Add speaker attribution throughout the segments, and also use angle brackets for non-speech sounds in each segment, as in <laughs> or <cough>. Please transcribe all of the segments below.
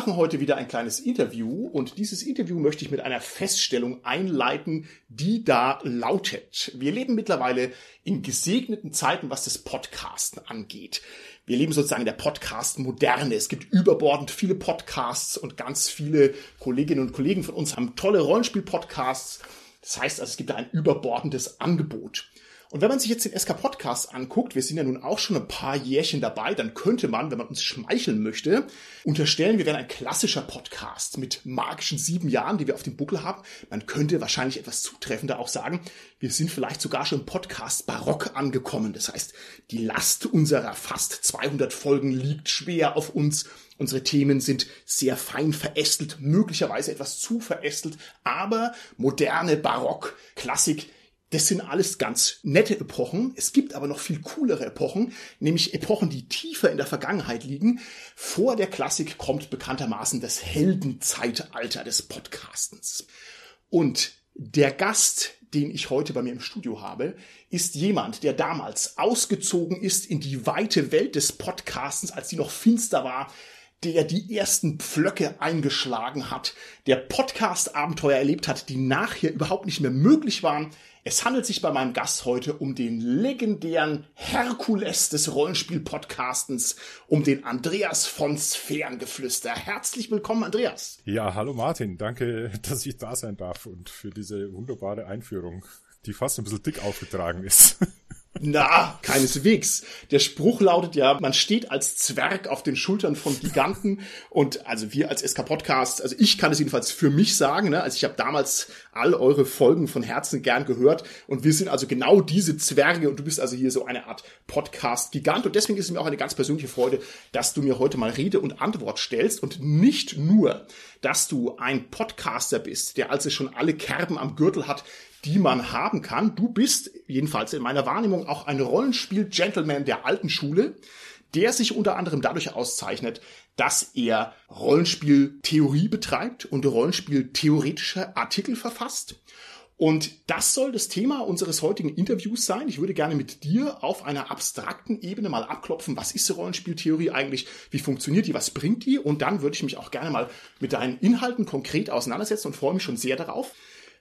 Speaker 1: Machen heute wieder ein kleines Interview und dieses Interview möchte ich mit einer Feststellung einleiten, die da lautet. Wir leben mittlerweile in gesegneten Zeiten, was das Podcasten angeht. Wir leben sozusagen in der Podcast-Moderne. Es gibt überbordend viele Podcasts und ganz viele Kolleginnen und Kollegen von uns haben tolle Rollenspiel-Podcasts. Das heißt also, es gibt da ein überbordendes Angebot. Und wenn man sich jetzt den SK Podcast anguckt, wir sind ja nun auch schon ein paar Jährchen dabei, dann könnte man, wenn man uns schmeicheln möchte, unterstellen, wir wären ein klassischer Podcast mit magischen sieben Jahren, die wir auf dem Buckel haben. Man könnte wahrscheinlich etwas zutreffender auch sagen, wir sind vielleicht sogar schon Podcast Barock angekommen. Das heißt, die Last unserer fast 200 Folgen liegt schwer auf uns. Unsere Themen sind sehr fein verästelt, möglicherweise etwas zu verästelt, aber moderne Barock, Klassik das sind alles ganz nette Epochen. Es gibt aber noch viel coolere Epochen, nämlich Epochen, die tiefer in der Vergangenheit liegen. Vor der Klassik kommt bekanntermaßen das Heldenzeitalter des Podcastens. Und der Gast, den ich heute bei mir im Studio habe, ist jemand, der damals ausgezogen ist in die weite Welt des Podcastens, als sie noch finster war, der die ersten Pflöcke eingeschlagen hat, der Podcast-Abenteuer erlebt hat, die nachher überhaupt nicht mehr möglich waren, es handelt sich bei meinem Gast heute um den legendären Herkules des Rollenspiel-Podcastens, um den Andreas von Sphärengeflüster. Herzlich willkommen, Andreas.
Speaker 2: Ja, hallo Martin. Danke, <laughs> dass ich da sein darf und für diese wunderbare Einführung, die fast ein bisschen dick aufgetragen ist. <laughs>
Speaker 1: Na, keineswegs. Der Spruch lautet ja, man steht als Zwerg auf den Schultern von Giganten. Und also wir als SK Podcast, also ich kann es jedenfalls für mich sagen, ne? also ich habe damals all eure Folgen von Herzen gern gehört. Und wir sind also genau diese Zwerge. Und du bist also hier so eine Art Podcast-Gigant. Und deswegen ist es mir auch eine ganz persönliche Freude, dass du mir heute mal Rede und Antwort stellst. Und nicht nur, dass du ein Podcaster bist, der also schon alle Kerben am Gürtel hat, die man haben kann. Du bist jedenfalls in meiner Wahrnehmung auch ein Rollenspiel-Gentleman der alten Schule, der sich unter anderem dadurch auszeichnet, dass er Rollenspiel-Theorie betreibt und Rollenspiel-theoretische Artikel verfasst. Und das soll das Thema unseres heutigen Interviews sein. Ich würde gerne mit dir auf einer abstrakten Ebene mal abklopfen, was ist Rollenspieltheorie eigentlich, wie funktioniert die, was bringt die? Und dann würde ich mich auch gerne mal mit deinen Inhalten konkret auseinandersetzen und freue mich schon sehr darauf.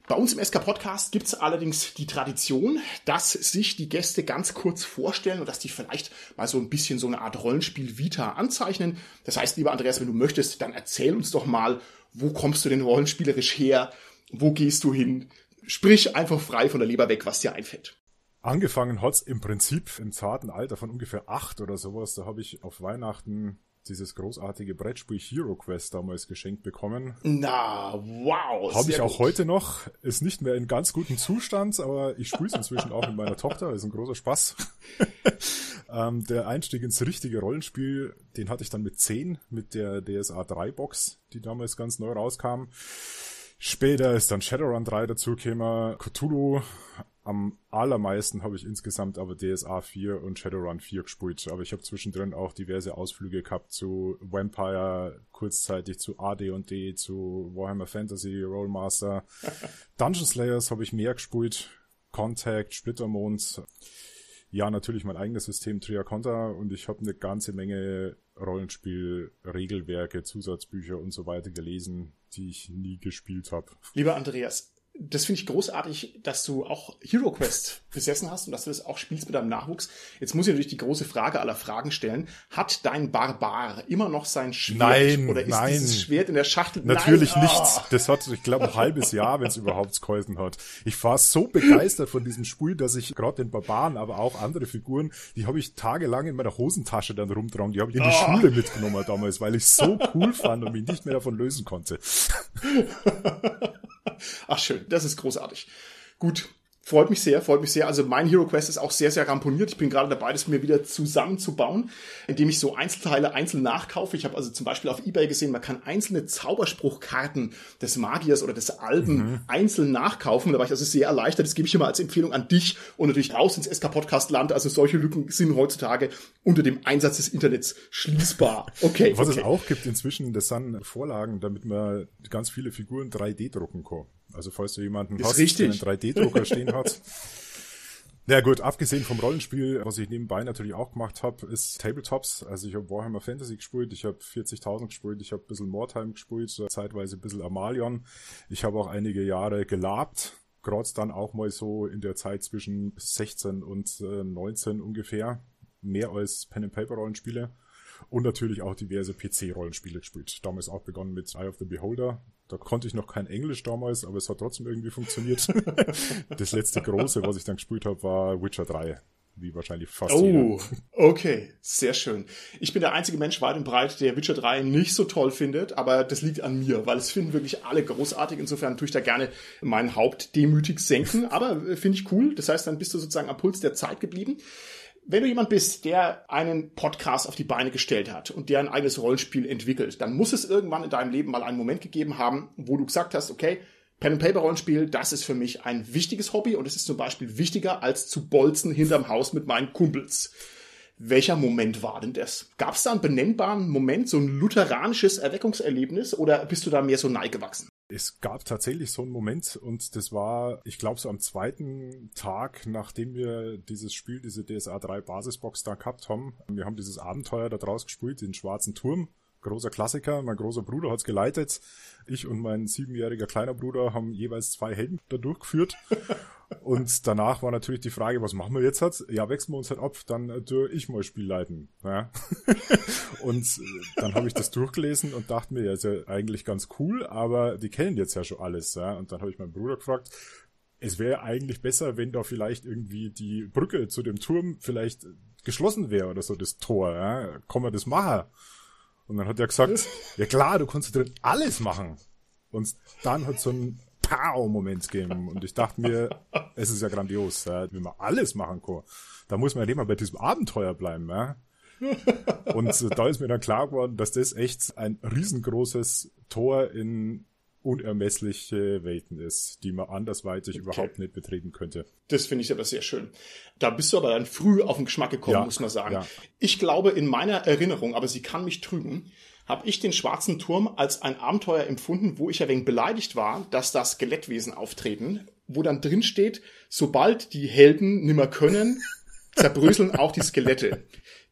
Speaker 1: Bei uns im SK Podcast gibt es allerdings die Tradition, dass sich die Gäste ganz kurz vorstellen und dass die vielleicht mal so ein bisschen so eine Art Rollenspiel-Vita anzeichnen. Das heißt, lieber Andreas, wenn du möchtest, dann erzähl uns doch mal, wo kommst du denn rollenspielerisch her? Wo gehst du hin? Sprich einfach frei von der Leber weg, was dir einfällt.
Speaker 2: Angefangen hat's im Prinzip im zarten Alter von ungefähr acht oder sowas. Da habe ich auf Weihnachten dieses großartige Brettspiel Hero Quest damals geschenkt bekommen.
Speaker 1: Na, wow.
Speaker 2: Habe ich auch gut. heute noch. Ist nicht mehr in ganz gutem Zustand, aber ich spiele es inzwischen auch mit meiner Tochter. ist ein großer Spaß. <laughs> ähm, der Einstieg ins richtige Rollenspiel, den hatte ich dann mit 10 mit der DSA 3 Box, die damals ganz neu rauskam. Später ist dann Shadowrun 3 dazugekommen, Cthulhu am allermeisten habe ich insgesamt aber DSA 4 und Shadowrun 4 gespielt. Aber ich habe zwischendrin auch diverse Ausflüge gehabt zu Vampire, kurzzeitig zu AD&D, zu Warhammer Fantasy, Rollmaster. <laughs> Dungeon Slayers habe ich mehr gespielt. Contact, Splittermond. Ja, natürlich mein eigenes System Triaconta und ich habe eine ganze Menge Rollenspiel-Regelwerke, Zusatzbücher und so weiter gelesen, die ich nie gespielt habe.
Speaker 1: Lieber Andreas, das finde ich großartig, dass du auch Hero Quest besessen hast und dass du das auch spielst mit deinem Nachwuchs. Jetzt muss ich natürlich die große Frage aller Fragen stellen. Hat dein Barbar immer noch sein Schwert?
Speaker 2: Nein,
Speaker 1: oder ist
Speaker 2: nein.
Speaker 1: dieses Schwert in der Schachtel?
Speaker 2: Natürlich
Speaker 1: nein.
Speaker 2: nicht. Oh. Das hat, ich glaube, ein halbes Jahr, wenn es <laughs> überhaupt geholfen hat. Ich war so begeistert von diesem Spiel, dass ich gerade den Barbaren, aber auch andere Figuren, die habe ich tagelang in meiner Hosentasche dann rumtragen. Die habe ich in die oh. Schule mitgenommen damals, weil ich so cool fand und mich nicht mehr davon lösen konnte. <laughs>
Speaker 1: Ach schön, das ist großartig. Gut, Freut mich sehr, freut mich sehr. Also mein Hero Quest ist auch sehr, sehr ramponiert. Ich bin gerade dabei, das mir wieder zusammenzubauen, indem ich so Einzelteile einzeln nachkaufe. Ich habe also zum Beispiel auf Ebay gesehen, man kann einzelne Zauberspruchkarten des Magiers oder des Alben mhm. einzeln nachkaufen. Da war ich also sehr erleichtert. Das gebe ich immer als Empfehlung an dich und natürlich raus ins SK-Podcast-Land. Also solche Lücken sind heutzutage unter dem Einsatz des Internets schließbar. Okay.
Speaker 2: Was
Speaker 1: okay.
Speaker 2: es auch gibt inzwischen, das sind Vorlagen, damit man ganz viele Figuren 3D drucken kann. Also falls du jemanden
Speaker 1: ist hast, richtig.
Speaker 2: der einen 3D-Drucker stehen hat. <laughs> Na ja, gut, abgesehen vom Rollenspiel, was ich nebenbei natürlich auch gemacht habe, ist Tabletops. Also ich habe Warhammer Fantasy gespielt, ich habe 40.000 gespielt, ich habe ein bisschen Mortime gespielt, zeitweise ein bisschen Amalion. Ich habe auch einige Jahre gelabt, gerade dann auch mal so in der Zeit zwischen 16 und 19 äh, ungefähr. Mehr als Pen-and-Paper-Rollenspiele. Und natürlich auch diverse PC-Rollenspiele gespielt. Damals auch begonnen mit Eye of the Beholder. Da konnte ich noch kein Englisch damals, aber es hat trotzdem irgendwie funktioniert. <laughs> das letzte große, was ich dann gespielt habe, war Witcher 3 wie wahrscheinlich fast
Speaker 1: Oh, jeder. okay, sehr schön. Ich bin der einzige Mensch weit und breit, der Witcher 3 nicht so toll findet, aber das liegt an mir, weil es finden wirklich alle großartig. Insofern tue ich da gerne mein Haupt demütig senken, aber äh, finde ich cool. Das heißt, dann bist du sozusagen am Puls der Zeit geblieben wenn du jemand bist, der einen Podcast auf die Beine gestellt hat und der ein eigenes Rollenspiel entwickelt, dann muss es irgendwann in deinem Leben mal einen Moment gegeben haben, wo du gesagt hast, okay, Pen and Paper Rollenspiel, das ist für mich ein wichtiges Hobby und es ist zum Beispiel wichtiger als zu bolzen hinterm Haus mit meinen Kumpels. Welcher Moment war denn das? Gab es da einen benennbaren Moment, so ein lutheranisches Erweckungserlebnis oder bist du da mehr so neigewachsen?
Speaker 2: Es gab tatsächlich so einen Moment und das war, ich glaube, so am zweiten Tag, nachdem wir dieses Spiel, diese DSA 3 Basisbox da gehabt haben. Wir haben dieses Abenteuer da draus gespielt, den Schwarzen Turm. Großer Klassiker, mein großer Bruder hat's geleitet. Ich und mein siebenjähriger kleiner Bruder haben jeweils zwei Helden da durchgeführt. Und danach war natürlich die Frage, was machen wir jetzt halt? Ja, wechseln wir uns halt ab, dann äh, tue ich mal Spiel leiten. Ja. <laughs> und äh, dann habe ich das durchgelesen und dachte mir, ja, ist ja eigentlich ganz cool, aber die kennen jetzt ja schon alles. Ja. Und dann habe ich meinen Bruder gefragt, es wäre eigentlich besser, wenn da vielleicht irgendwie die Brücke zu dem Turm vielleicht geschlossen wäre oder so, das Tor. Ja. Kann man das machen? Und dann hat er gesagt, ja klar, du kannst drin alles machen. Und dann hat so ein Pow-Moment geben. Und ich dachte mir, es ist ja grandios, ja, wenn man alles machen kann. Da muss man ja nicht mal bei diesem Abenteuer bleiben. Ja. Und da ist mir dann klar geworden, dass das echt ein riesengroßes Tor in unermessliche Welten ist, die man andersweitig okay. überhaupt nicht betreten könnte.
Speaker 1: Das finde ich aber sehr schön. Da bist du aber dann früh auf den Geschmack gekommen, ja, muss man sagen. Ja. Ich glaube, in meiner Erinnerung, aber sie kann mich trügen, habe ich den Schwarzen Turm als ein Abenteuer empfunden, wo ich ja wegen beleidigt war, dass das Skelettwesen auftreten, wo dann drin steht, sobald die Helden nimmer können, <laughs> zerbröseln auch die Skelette.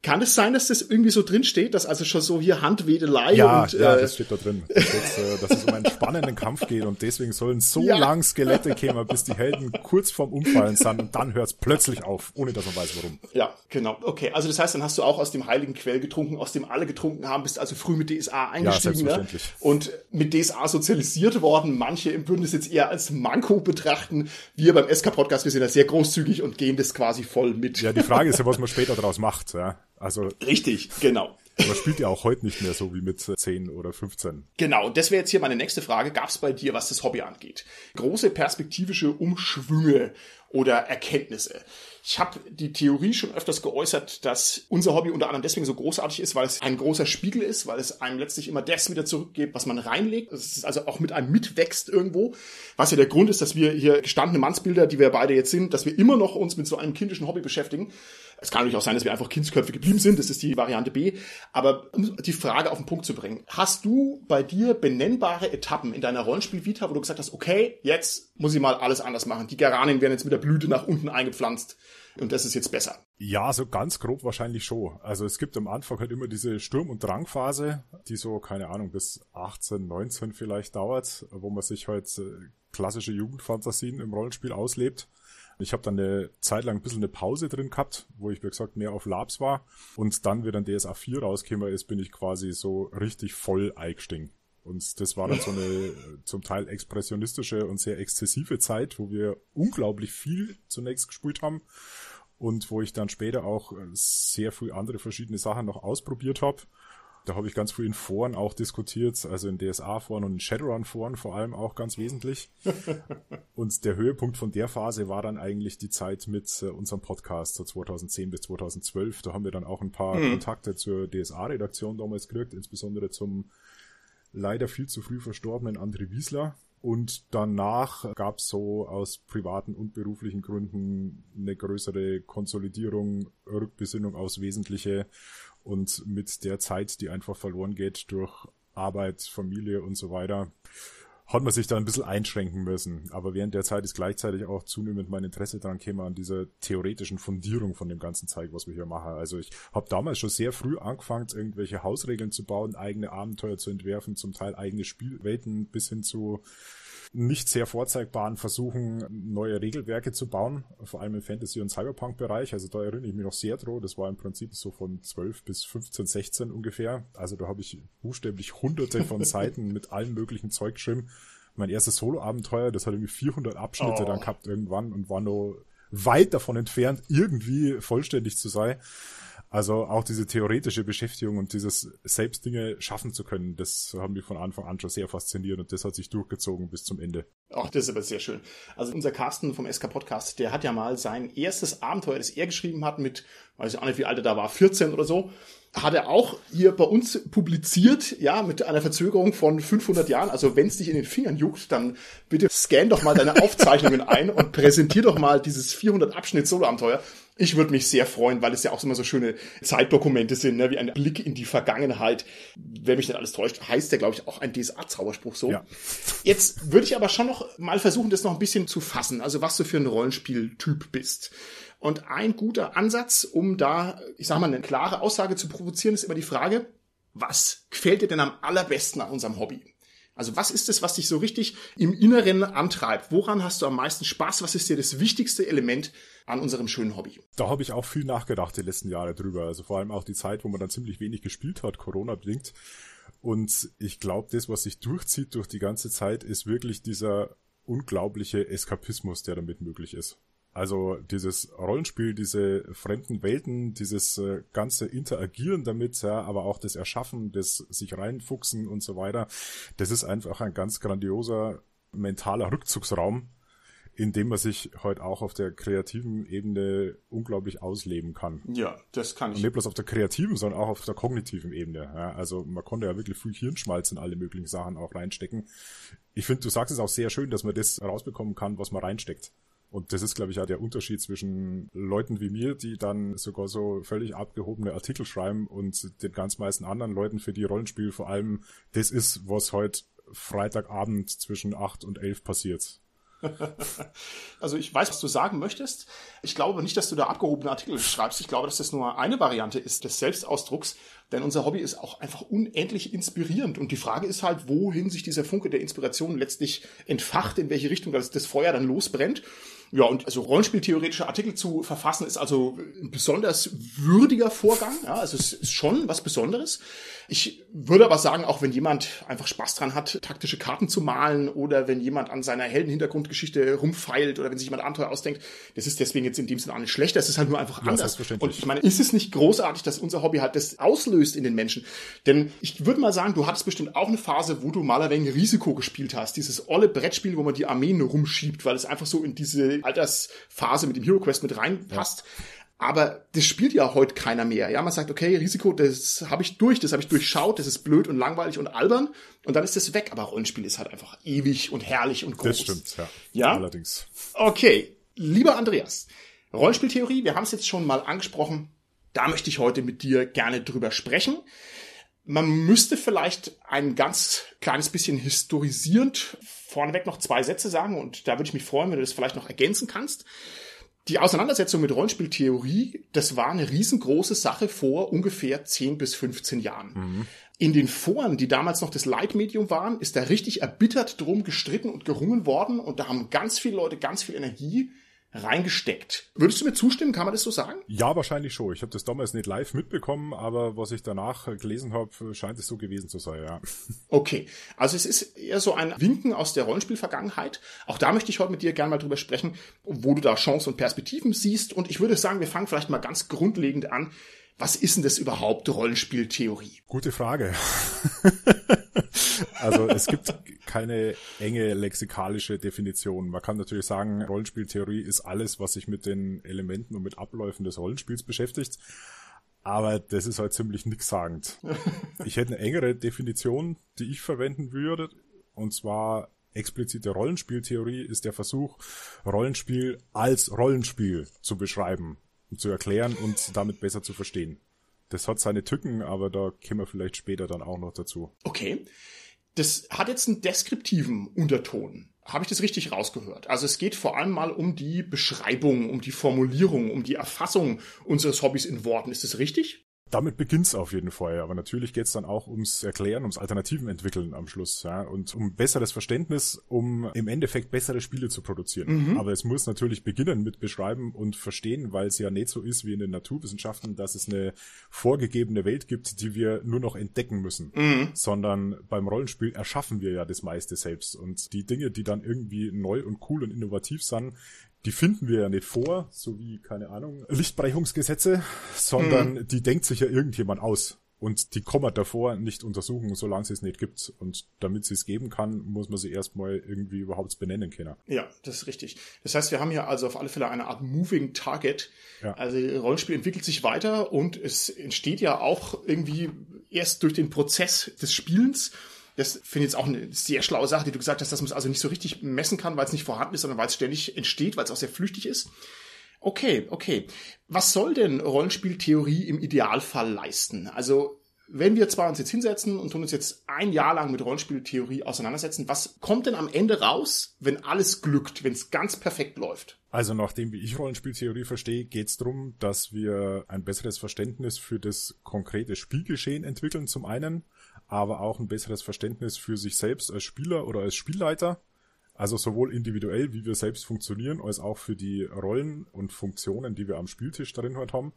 Speaker 1: Kann es sein, dass das irgendwie so drin steht, dass also schon so hier Handwedelei
Speaker 2: ja,
Speaker 1: und
Speaker 2: ja, äh, das steht da drin, das steht, äh, dass es um einen spannenden Kampf geht und deswegen sollen so ja. lang Skelette kommen, bis die Helden kurz vorm Umfallen sind und dann hört es plötzlich auf, ohne dass man weiß warum.
Speaker 1: Ja, genau. Okay, also das heißt, dann hast du auch aus dem heiligen Quell getrunken, aus dem alle getrunken haben, bist also früh mit DSA eingestiegen ja, ne? und mit DSA sozialisiert worden. Manche würden es jetzt eher als Manko betrachten. Wir beim SK Podcast, wir sind da sehr großzügig und gehen das quasi voll mit.
Speaker 2: Ja, die Frage ist ja, was man später daraus macht. Ja. Also
Speaker 1: richtig, genau.
Speaker 2: Man spielt ja auch heute nicht mehr so wie mit 10 oder 15.
Speaker 1: Genau, und das wäre jetzt hier meine nächste Frage. Gab es bei dir, was das Hobby angeht, große perspektivische Umschwünge oder Erkenntnisse? Ich habe die Theorie schon öfters geäußert, dass unser Hobby unter anderem deswegen so großartig ist, weil es ein großer Spiegel ist, weil es einem letztlich immer das wieder zurückgibt, was man reinlegt. Es ist also auch mit einem mitwächst irgendwo. Was ja der Grund ist, dass wir hier gestandene Mannsbilder, die wir beide jetzt sind, dass wir immer noch uns mit so einem kindischen Hobby beschäftigen. Es kann natürlich auch sein, dass wir einfach Kindsköpfe geblieben sind. Das ist die Variante B. Aber um die Frage auf den Punkt zu bringen. Hast du bei dir benennbare Etappen in deiner Rollenspiel-Vita, wo du gesagt hast, okay, jetzt muss ich mal alles anders machen. Die Geranien werden jetzt mit der Blüte nach unten eingepflanzt und das ist jetzt besser.
Speaker 2: Ja, so ganz grob wahrscheinlich schon. Also es gibt am Anfang halt immer diese Sturm- und Drangphase, die so, keine Ahnung, bis 18, 19 vielleicht dauert, wo man sich halt äh, klassische Jugendfantasien im Rollenspiel auslebt. Ich habe dann eine Zeit lang ein bisschen eine Pause drin gehabt, wo ich, wie gesagt, mehr auf Labs war. Und dann, wie dann DSA 4 rausgekommen ist, bin ich quasi so richtig voll eingestiegen. Und das war dann so eine <laughs> zum Teil expressionistische und sehr exzessive Zeit, wo wir unglaublich viel zunächst gespielt haben und wo ich dann später auch äh, sehr viel andere verschiedene Sachen noch ausprobiert habe. Da habe ich ganz früh in Foren auch diskutiert, also in DSA-Foren und in Shadowrun-Foren vor allem auch ganz wesentlich. <laughs> und der Höhepunkt von der Phase war dann eigentlich die Zeit mit äh, unserem Podcast, so 2010 bis 2012. Da haben wir dann auch ein paar mhm. Kontakte zur DSA-Redaktion damals gekriegt, insbesondere zum leider viel zu früh verstorbenen André Wiesler. Und danach gab es so aus privaten und beruflichen Gründen eine größere Konsolidierung, Rückbesinnung aufs Wesentliche und mit der Zeit, die einfach verloren geht durch Arbeit, Familie und so weiter, hat man sich da ein bisschen einschränken müssen. Aber während der Zeit ist gleichzeitig auch zunehmend mein Interesse daran käme an dieser theoretischen Fundierung von dem ganzen Zeug, was wir hier machen. Also ich habe damals schon sehr früh angefangen, irgendwelche Hausregeln zu bauen, eigene Abenteuer zu entwerfen, zum Teil eigene Spielwelten bis hin zu nicht sehr vorzeigbaren Versuchen, neue Regelwerke zu bauen, vor allem im Fantasy- und Cyberpunk-Bereich. Also da erinnere ich mich noch sehr dran. Das war im Prinzip so von 12 bis 15, 16 ungefähr. Also da habe ich buchstäblich hunderte von <laughs> Seiten mit allem möglichen Zeug geschrieben. Mein erstes Solo-Abenteuer, das hat irgendwie 400 Abschnitte oh. dann gehabt irgendwann und war nur weit davon entfernt, irgendwie vollständig zu sein. Also auch diese theoretische Beschäftigung und dieses selbst Dinge schaffen zu können, das haben mich von Anfang an schon sehr fasziniert und das hat sich durchgezogen bis zum Ende.
Speaker 1: Ach, das ist aber sehr schön. Also unser Carsten vom SK Podcast, der hat ja mal sein erstes Abenteuer, das er geschrieben hat mit, weiß ich auch nicht, wie alt er da war, 14 oder so, hat er auch hier bei uns publiziert, ja, mit einer Verzögerung von 500 Jahren. Also wenn es dich in den Fingern juckt, dann bitte scan doch mal deine <laughs> Aufzeichnungen ein und präsentier doch mal dieses 400 Abschnitt Solo-Abenteuer. Ich würde mich sehr freuen, weil es ja auch immer so schöne Zeitdokumente sind, ne? wie ein Blick in die Vergangenheit. Wenn mich nicht alles täuscht, heißt der, glaube ich, auch ein DSA-Zauberspruch so. Ja. Jetzt würde ich aber schon noch mal versuchen, das noch ein bisschen zu fassen, also was du für ein Rollenspieltyp bist. Und ein guter Ansatz, um da, ich sag mal, eine klare Aussage zu provozieren, ist immer die Frage, was gefällt dir denn am allerbesten an unserem Hobby? Also was ist es, was dich so richtig im Inneren antreibt? Woran hast du am meisten Spaß? Was ist dir das wichtigste Element an unserem schönen Hobby?
Speaker 2: Da habe ich auch viel nachgedacht die letzten Jahre drüber. Also vor allem auch die Zeit, wo man dann ziemlich wenig gespielt hat, Corona bedingt. Und ich glaube, das, was sich durchzieht durch die ganze Zeit, ist wirklich dieser unglaubliche Eskapismus, der damit möglich ist. Also dieses Rollenspiel, diese fremden Welten, dieses äh, ganze Interagieren damit, ja, aber auch das Erschaffen, das sich reinfuchsen und so weiter, das ist einfach ein ganz grandioser mentaler Rückzugsraum, in dem man sich heute auch auf der kreativen Ebene unglaublich ausleben kann.
Speaker 1: Ja, das kann ich.
Speaker 2: Und nicht bloß auf der kreativen, sondern auch auf der kognitiven Ebene. Ja, also man konnte ja wirklich viel Hirnschmalz in alle möglichen Sachen auch reinstecken. Ich finde, du sagst es auch sehr schön, dass man das rausbekommen kann, was man reinsteckt. Und das ist, glaube ich, auch der Unterschied zwischen Leuten wie mir, die dann sogar so völlig abgehobene Artikel schreiben und den ganz meisten anderen Leuten, für die Rollenspiel vor allem das ist, was heute Freitagabend zwischen acht und elf passiert. <laughs>
Speaker 1: also ich weiß, was du sagen möchtest. Ich glaube nicht, dass du da abgehobene Artikel schreibst. Ich glaube, dass das nur eine Variante ist des Selbstausdrucks. Denn unser Hobby ist auch einfach unendlich inspirierend. Und die Frage ist halt, wohin sich dieser Funke der Inspiration letztlich entfacht, in welche Richtung das, das Feuer dann losbrennt. Ja, und also Rollenspieltheoretische Artikel zu verfassen ist also ein besonders würdiger Vorgang. Ja, also es ist schon was Besonderes. Ich würde aber sagen, auch wenn jemand einfach Spaß dran hat, taktische Karten zu malen oder wenn jemand an seiner Heldenhintergrundgeschichte rumfeilt oder wenn sich jemand Abenteuer ausdenkt, das ist deswegen jetzt in dem Sinne auch nicht schlechter. Es ist halt nur einfach anders. Und ich meine, ist es nicht großartig, dass unser Hobby halt das auslöst in den Menschen? Denn ich würde mal sagen, du hattest bestimmt auch eine Phase, wo du mal ein wenig Risiko gespielt hast. Dieses olle Brettspiel, wo man die Armeen rumschiebt, weil es einfach so in diese Altersphase mit dem Hero Quest mit reinpasst. Ja. Aber das spielt ja heute keiner mehr. Ja, man sagt, okay, Risiko, das habe ich durch, das habe ich durchschaut, das ist blöd und langweilig und albern und dann ist das weg. Aber Rollenspiel ist halt einfach ewig und herrlich und groß.
Speaker 2: Das stimmt, ja.
Speaker 1: Ja.
Speaker 2: Allerdings.
Speaker 1: Okay, lieber Andreas, Rollenspieltheorie, wir haben es jetzt schon mal angesprochen. Da möchte ich heute mit dir gerne drüber sprechen. Man müsste vielleicht ein ganz kleines bisschen historisierend vorneweg noch zwei Sätze sagen und da würde ich mich freuen, wenn du das vielleicht noch ergänzen kannst. Die Auseinandersetzung mit Rollenspieltheorie, das war eine riesengroße Sache vor ungefähr 10 bis 15 Jahren. Mhm. In den Foren, die damals noch das Leitmedium waren, ist da richtig erbittert drum gestritten und gerungen worden und da haben ganz viele Leute ganz viel Energie reingesteckt. Würdest du mir zustimmen? Kann man das so sagen?
Speaker 2: Ja, wahrscheinlich schon. Ich habe das damals nicht live mitbekommen, aber was ich danach gelesen habe, scheint es so gewesen zu sein, ja. <laughs>
Speaker 1: Okay, also es ist eher so ein Winken aus der Rollenspielvergangenheit. Auch da möchte ich heute mit dir gerne mal drüber sprechen, wo du da Chancen und Perspektiven siehst. Und ich würde sagen, wir fangen vielleicht mal ganz grundlegend an. Was ist denn das überhaupt, Rollenspieltheorie?
Speaker 2: Gute Frage. <laughs> also es gibt keine enge lexikalische Definition. Man kann natürlich sagen, Rollenspieltheorie ist alles, was sich mit den Elementen und mit Abläufen des Rollenspiels beschäftigt. Aber das ist halt ziemlich nichtssagend. Ich hätte eine engere Definition, die ich verwenden würde. Und zwar explizite Rollenspieltheorie ist der Versuch, Rollenspiel als Rollenspiel zu beschreiben, zu erklären und damit besser zu verstehen. Das hat seine Tücken, aber da kommen wir vielleicht später dann auch noch dazu.
Speaker 1: Okay. Das hat jetzt einen deskriptiven Unterton. Habe ich das richtig rausgehört? Also es geht vor allem mal um die Beschreibung, um die Formulierung, um die Erfassung unseres Hobbys in Worten. Ist das richtig?
Speaker 2: Damit beginnt's auf jeden Fall. Aber natürlich geht's dann auch ums Erklären, ums Alternativen entwickeln am Schluss, ja, und um besseres Verständnis, um im Endeffekt bessere Spiele zu produzieren. Mhm. Aber es muss natürlich beginnen mit Beschreiben und Verstehen, weil es ja nicht so ist wie in den Naturwissenschaften, dass es eine vorgegebene Welt gibt, die wir nur noch entdecken müssen, mhm. sondern beim Rollenspiel erschaffen wir ja das meiste selbst und die Dinge, die dann irgendwie neu und cool und innovativ sind, die finden wir ja nicht vor, so wie, keine Ahnung, Lichtbrechungsgesetze, sondern mhm. die denkt sich ja irgendjemand aus. Und die kann man davor nicht untersuchen, solange sie es nicht gibt. Und damit sie es geben kann, muss man sie erstmal irgendwie überhaupt benennen können.
Speaker 1: Ja, das ist richtig. Das heißt, wir haben hier also auf alle Fälle eine Art Moving Target. Ja. Also Rollenspiel entwickelt sich weiter und es entsteht ja auch irgendwie erst durch den Prozess des Spielens das finde ich jetzt auch eine sehr schlaue Sache, die du gesagt hast, dass man es also nicht so richtig messen kann, weil es nicht vorhanden ist, sondern weil es ständig entsteht, weil es auch sehr flüchtig ist. Okay, okay. Was soll denn Rollenspieltheorie im Idealfall leisten? Also, wenn wir zwar uns jetzt hinsetzen und tun uns jetzt ein Jahr lang mit Rollenspieltheorie auseinandersetzen, was kommt denn am Ende raus, wenn alles glückt, wenn es ganz perfekt läuft?
Speaker 2: Also nachdem wie ich Rollenspieltheorie verstehe, geht es darum, dass wir ein besseres Verständnis für das konkrete Spielgeschehen entwickeln, zum einen, aber auch ein besseres Verständnis für sich selbst als Spieler oder als Spielleiter. Also sowohl individuell, wie wir selbst funktionieren, als auch für die Rollen und Funktionen, die wir am Spieltisch darin halt haben.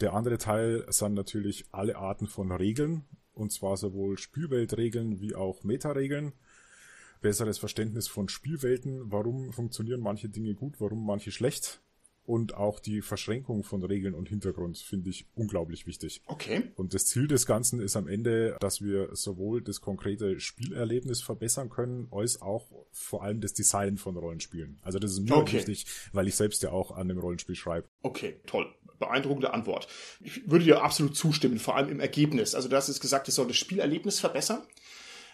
Speaker 2: Der andere Teil sind natürlich alle Arten von Regeln, und zwar sowohl Spielweltregeln wie auch Metaregeln. Besseres Verständnis von Spielwelten, warum funktionieren manche Dinge gut, warum manche schlecht und auch die Verschränkung von Regeln und Hintergrund finde ich unglaublich wichtig.
Speaker 1: Okay.
Speaker 2: Und das Ziel des Ganzen ist am Ende, dass wir sowohl das konkrete Spielerlebnis verbessern können, als auch vor allem das Design von Rollenspielen. Also das ist mir okay. wichtig, weil ich selbst ja auch an dem Rollenspiel schreibe.
Speaker 1: Okay, toll. Beeindruckende Antwort. Ich würde dir absolut zustimmen, vor allem im Ergebnis. Also du hast es gesagt, es soll das Spielerlebnis verbessern.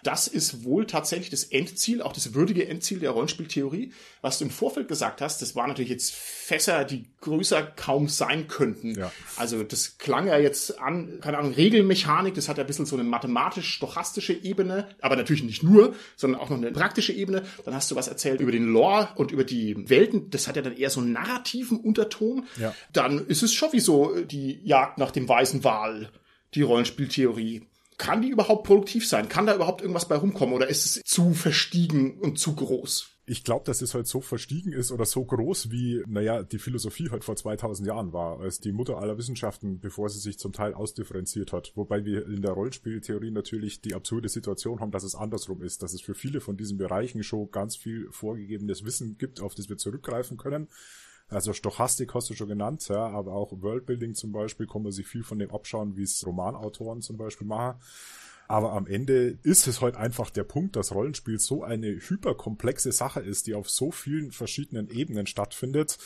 Speaker 1: Das ist wohl tatsächlich das Endziel, auch das würdige Endziel der Rollenspieltheorie. Was du im Vorfeld gesagt hast, das waren natürlich jetzt Fässer, die größer kaum sein könnten. Ja. Also das klang ja jetzt an, keine Ahnung, Regelmechanik, das hat ja ein bisschen so eine mathematisch-stochastische Ebene, aber natürlich nicht nur, sondern auch noch eine praktische Ebene. Dann hast du was erzählt über den Lore und über die Welten, das hat ja dann eher so einen narrativen Unterton. Ja. Dann ist es schon wie so die Jagd nach dem weißen Wal, die Rollenspieltheorie kann die überhaupt produktiv sein? Kann da überhaupt irgendwas bei rumkommen oder ist es zu verstiegen und zu groß?
Speaker 2: Ich glaube, dass es halt so verstiegen ist oder so groß wie, naja, die Philosophie halt vor 2000 Jahren war, als die Mutter aller Wissenschaften, bevor sie sich zum Teil ausdifferenziert hat. Wobei wir in der Rollenspieltheorie natürlich die absurde Situation haben, dass es andersrum ist, dass es für viele von diesen Bereichen schon ganz viel vorgegebenes Wissen gibt, auf das wir zurückgreifen können also Stochastik hast du schon genannt, ja, aber auch Worldbuilding zum Beispiel kann man sich viel von dem abschauen, wie es Romanautoren zum Beispiel machen. Aber am Ende ist es heute halt einfach der Punkt, dass Rollenspiel so eine hyperkomplexe Sache ist, die auf so vielen verschiedenen Ebenen stattfindet,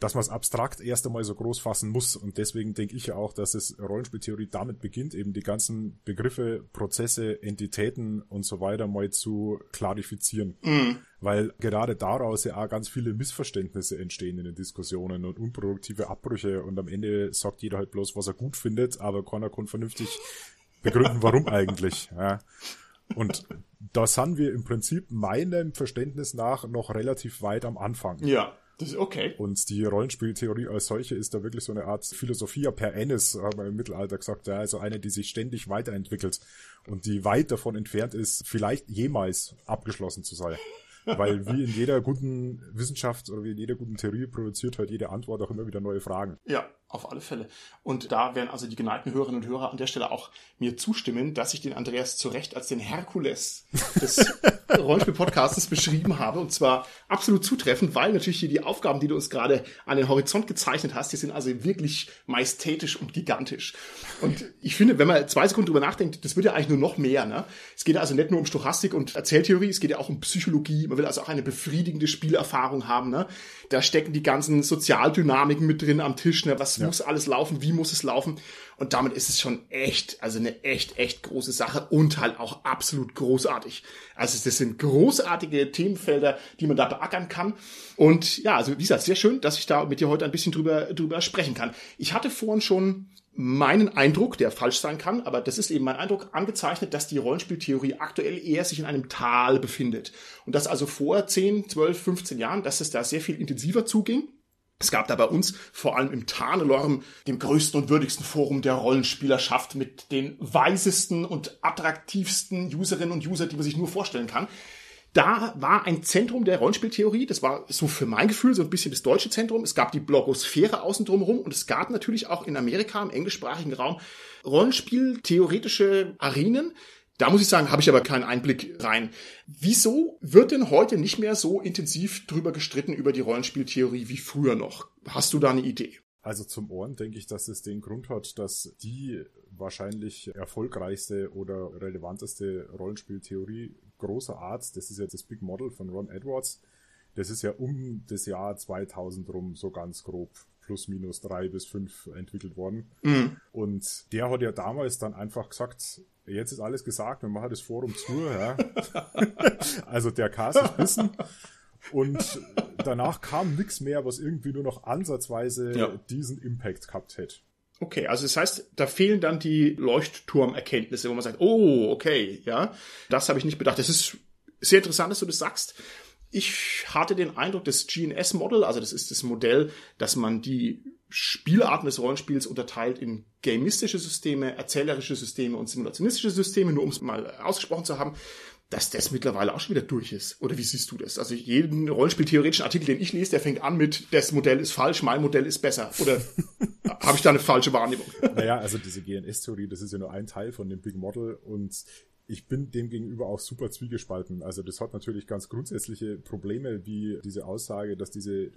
Speaker 2: dass man es abstrakt erst einmal so groß fassen muss. Und deswegen denke ich ja auch, dass es Rollenspieltheorie damit beginnt, eben die ganzen Begriffe, Prozesse, Entitäten und so weiter mal zu klarifizieren. Mhm. Weil gerade daraus ja auch ganz viele Missverständnisse entstehen in den Diskussionen und unproduktive Abbrüche und am Ende sagt jeder halt bloß, was er gut findet, aber keiner kann vernünftig begründen, warum <laughs> eigentlich. Ja. Und da sind wir im Prinzip meinem Verständnis nach noch relativ weit am Anfang.
Speaker 1: Ja. Das ist okay.
Speaker 2: Und die Rollenspieltheorie als solche ist da wirklich so eine Art Philosophia per Ennis, haben wir im Mittelalter gesagt, ja, also eine, die sich ständig weiterentwickelt und die weit davon entfernt ist, vielleicht jemals abgeschlossen zu sein. Weil wie in jeder guten Wissenschaft oder wie in jeder guten Theorie produziert halt jede Antwort auch immer wieder neue Fragen.
Speaker 1: Ja, Auf alle Fälle. Und da werden also die geneigten Hörerinnen und Hörer an der Stelle auch mir zustimmen, dass ich den Andreas zu Recht als den Herkules des <laughs> Rollenspiel-Podcasts beschrieben habe. Und zwar absolut zutreffend, weil natürlich hier die Aufgaben, die du uns gerade an den Horizont gezeichnet hast, die sind also wirklich majestätisch und gigantisch. Und ich finde, wenn man zwei Sekunden drüber nachdenkt, das wird ja eigentlich nur noch mehr. Ne? Es geht also nicht nur um Stochastik und Erzähltheorie, es geht ja auch um Psychologie. Man will also auch eine befriedigende Spielerfahrung haben. Ne? Da stecken die ganzen Sozialdynamiken mit drin am Tisch. Ne? Was ja. muss alles laufen? Wie muss es laufen? Und damit ist es schon echt, also eine echt, echt große Sache und halt auch absolut großartig. Also das sind großartige Themenfelder, die man da beackern kann. Und ja, also wie gesagt, sehr schön, dass ich da mit dir heute ein bisschen drüber, drüber sprechen kann. Ich hatte vorhin schon meinen Eindruck, der falsch sein kann, aber das ist eben mein Eindruck, angezeichnet, dass die Rollenspieltheorie aktuell eher sich in einem Tal befindet. Und dass also vor 10, 12, 15 Jahren, dass es da sehr viel intensiver zuging. Es gab da bei uns vor allem im Tarnelorm, dem größten und würdigsten Forum der Rollenspielerschaft mit den weisesten und attraktivsten Userinnen und User, die man sich nur vorstellen kann. Da war ein Zentrum der Rollenspieltheorie, das war so für mein Gefühl so ein bisschen das deutsche Zentrum. Es gab die Blogosphäre außen drumherum und es gab natürlich auch in Amerika im englischsprachigen Raum Rollenspieltheoretische Arenen, da muss ich sagen, habe ich aber keinen Einblick rein. Wieso wird denn heute nicht mehr so intensiv drüber gestritten über die Rollenspieltheorie wie früher noch? Hast du da eine Idee?
Speaker 2: Also zum Ohren denke ich, dass es den Grund hat, dass die wahrscheinlich erfolgreichste oder relevanteste Rollenspieltheorie großer Art, das ist jetzt das Big Model von Ron Edwards, das ist ja um das Jahr 2000 rum so ganz grob plus minus drei bis fünf entwickelt worden. Mhm. Und der hat ja damals dann einfach gesagt, jetzt ist alles gesagt, wir machen das Forum zu. Ja. <laughs> also der Cast ist wissen. Und danach kam nichts mehr, was irgendwie nur noch ansatzweise ja. diesen Impact gehabt hätte.
Speaker 1: Okay, also das heißt, da fehlen dann die Leuchtturmerkenntnisse, wo man sagt, oh, okay, ja, das habe ich nicht bedacht. Das ist sehr interessant, dass du das sagst. Ich hatte den Eindruck, das GNS-Model, also das ist das Modell, dass man die Spielarten des Rollenspiels unterteilt in gamistische Systeme, erzählerische Systeme und simulationistische Systeme, nur um es mal ausgesprochen zu haben, dass das mittlerweile auch schon wieder durch ist. Oder wie siehst du das? Also jeden Rollenspieltheoretischen Artikel, den ich lese, der fängt an mit, das Modell ist falsch, mein Modell ist besser. Oder <laughs> habe ich da eine falsche Wahrnehmung?
Speaker 2: Naja, also diese GNS-Theorie, das ist ja nur ein Teil von dem Big Model und ich bin dem gegenüber auch super zwiegespalten. Also das hat natürlich ganz grundsätzliche Probleme, wie diese Aussage, dass diese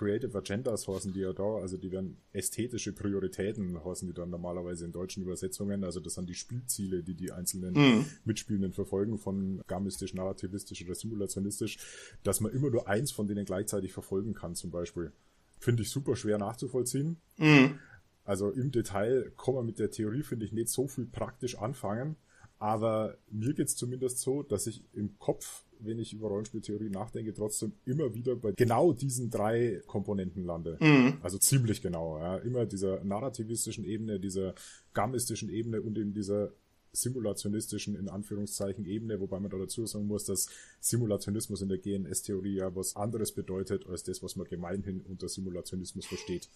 Speaker 2: Creative Agendas heißen die ja da, also die werden ästhetische Prioritäten heißen die dann normalerweise in deutschen Übersetzungen, also das sind die Spielziele, die die einzelnen mhm. Mitspielenden verfolgen, von gamistisch, narrativistisch oder simulationistisch, dass man immer nur eins von denen gleichzeitig verfolgen kann zum Beispiel. Finde ich super schwer nachzuvollziehen. Mhm. Also im Detail kann man mit der Theorie, finde ich, nicht so viel praktisch anfangen. Aber mir geht's zumindest so, dass ich im Kopf, wenn ich über Rollenspieltheorie nachdenke, trotzdem immer wieder bei genau diesen drei Komponenten lande. Mhm. Also ziemlich genau. Ja. Immer dieser narrativistischen Ebene, dieser gamistischen Ebene und in dieser simulationistischen, in Anführungszeichen, Ebene, wobei man da dazu sagen muss, dass Simulationismus in der GNS-Theorie ja was anderes bedeutet, als das, was man gemeinhin unter Simulationismus versteht.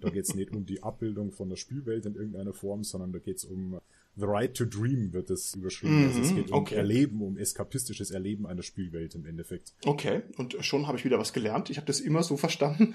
Speaker 2: Da geht's nicht um die Abbildung von der Spielwelt in irgendeiner Form, sondern da geht's um The Right to Dream wird es überschrieben. Mhm, also es geht um okay. Erleben, um eskapistisches Erleben einer Spielwelt im Endeffekt.
Speaker 1: Okay, und schon habe ich wieder was gelernt. Ich habe das immer so verstanden,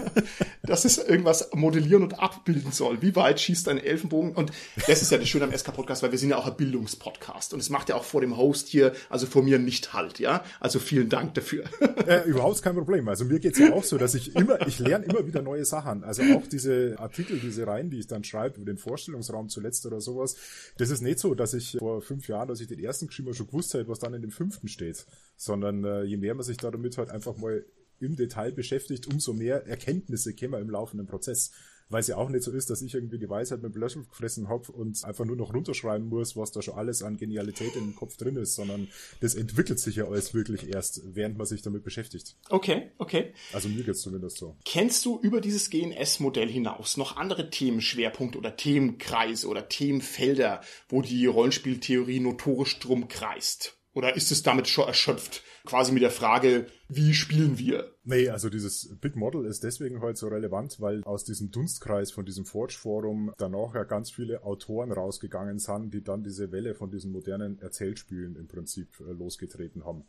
Speaker 1: <laughs> dass es irgendwas modellieren und abbilden soll. Wie weit schießt ein Elfenbogen? Und das ist ja das Schöne am SK-Podcast, weil wir sind ja auch ein Bildungspodcast. Und es macht ja auch vor dem Host hier, also vor mir nicht halt, ja? Also vielen Dank dafür. <laughs>
Speaker 2: äh, überhaupt kein Problem. Also mir geht's ja auch so, dass ich immer, ich lerne immer wieder neue Sachen. Also auch diese Artikel, diese Reihen, die ich dann schreibe über den Vorstellungsraum zuletzt oder sowas, das ist nicht so, dass ich vor fünf Jahren, als ich den ersten geschrieben schon gewusst hätte, was dann in dem fünften steht. Sondern äh, je mehr man sich da damit halt einfach mal im Detail beschäftigt, umso mehr Erkenntnisse kämen im laufenden Prozess weil es ja auch nicht so ist, dass ich irgendwie die Weisheit mit dem Löffel gefressen habe und einfach nur noch runterschreiben muss, was da schon alles an Genialität im Kopf drin ist, sondern das entwickelt sich ja alles wirklich erst, während man sich damit beschäftigt.
Speaker 1: Okay, okay.
Speaker 2: Also mir geht's zumindest so.
Speaker 1: Kennst du über dieses GNS-Modell hinaus noch andere Themenschwerpunkte oder Themenkreise oder Themenfelder, wo die Rollenspieltheorie notorisch drum kreist? Oder ist es damit schon erschöpft? Quasi mit der Frage, wie spielen wir?
Speaker 2: Nee, also dieses Big Model ist deswegen heute halt so relevant, weil aus diesem Dunstkreis von diesem Forge Forum danach ja ganz viele Autoren rausgegangen sind, die dann diese Welle von diesen modernen Erzählspielen im Prinzip äh, losgetreten haben.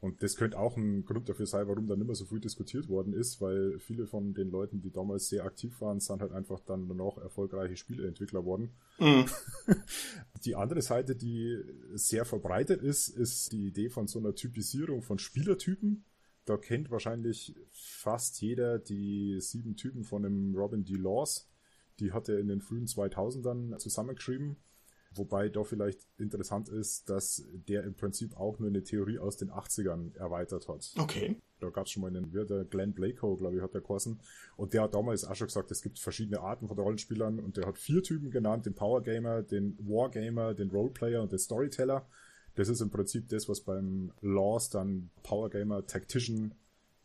Speaker 2: Und das könnte auch ein Grund dafür sein, warum da nicht mehr so viel diskutiert worden ist, weil viele von den Leuten, die damals sehr aktiv waren, sind halt einfach dann noch erfolgreiche Spieleentwickler worden. Mhm. <laughs> Die andere Seite, die sehr verbreitet ist, ist die Idee von so einer Typisierung von Spielertypen. Da kennt wahrscheinlich fast jeder die sieben Typen von dem Robin D. Laws. Die hat er in den frühen 2000ern zusammengeschrieben. Wobei doch vielleicht interessant ist, dass der im Prinzip auch nur eine Theorie aus den 80ern erweitert hat.
Speaker 1: Okay.
Speaker 2: Da gab es schon mal einen Wirter, Glenn Blako, glaube ich, hat der Korsen. Und der hat damals auch schon gesagt, es gibt verschiedene Arten von Rollenspielern und der hat vier Typen genannt, den Power Gamer, den Wargamer, den Roleplayer und den Storyteller. Das ist im Prinzip das, was beim Laws dann Power Gamer, Tactician,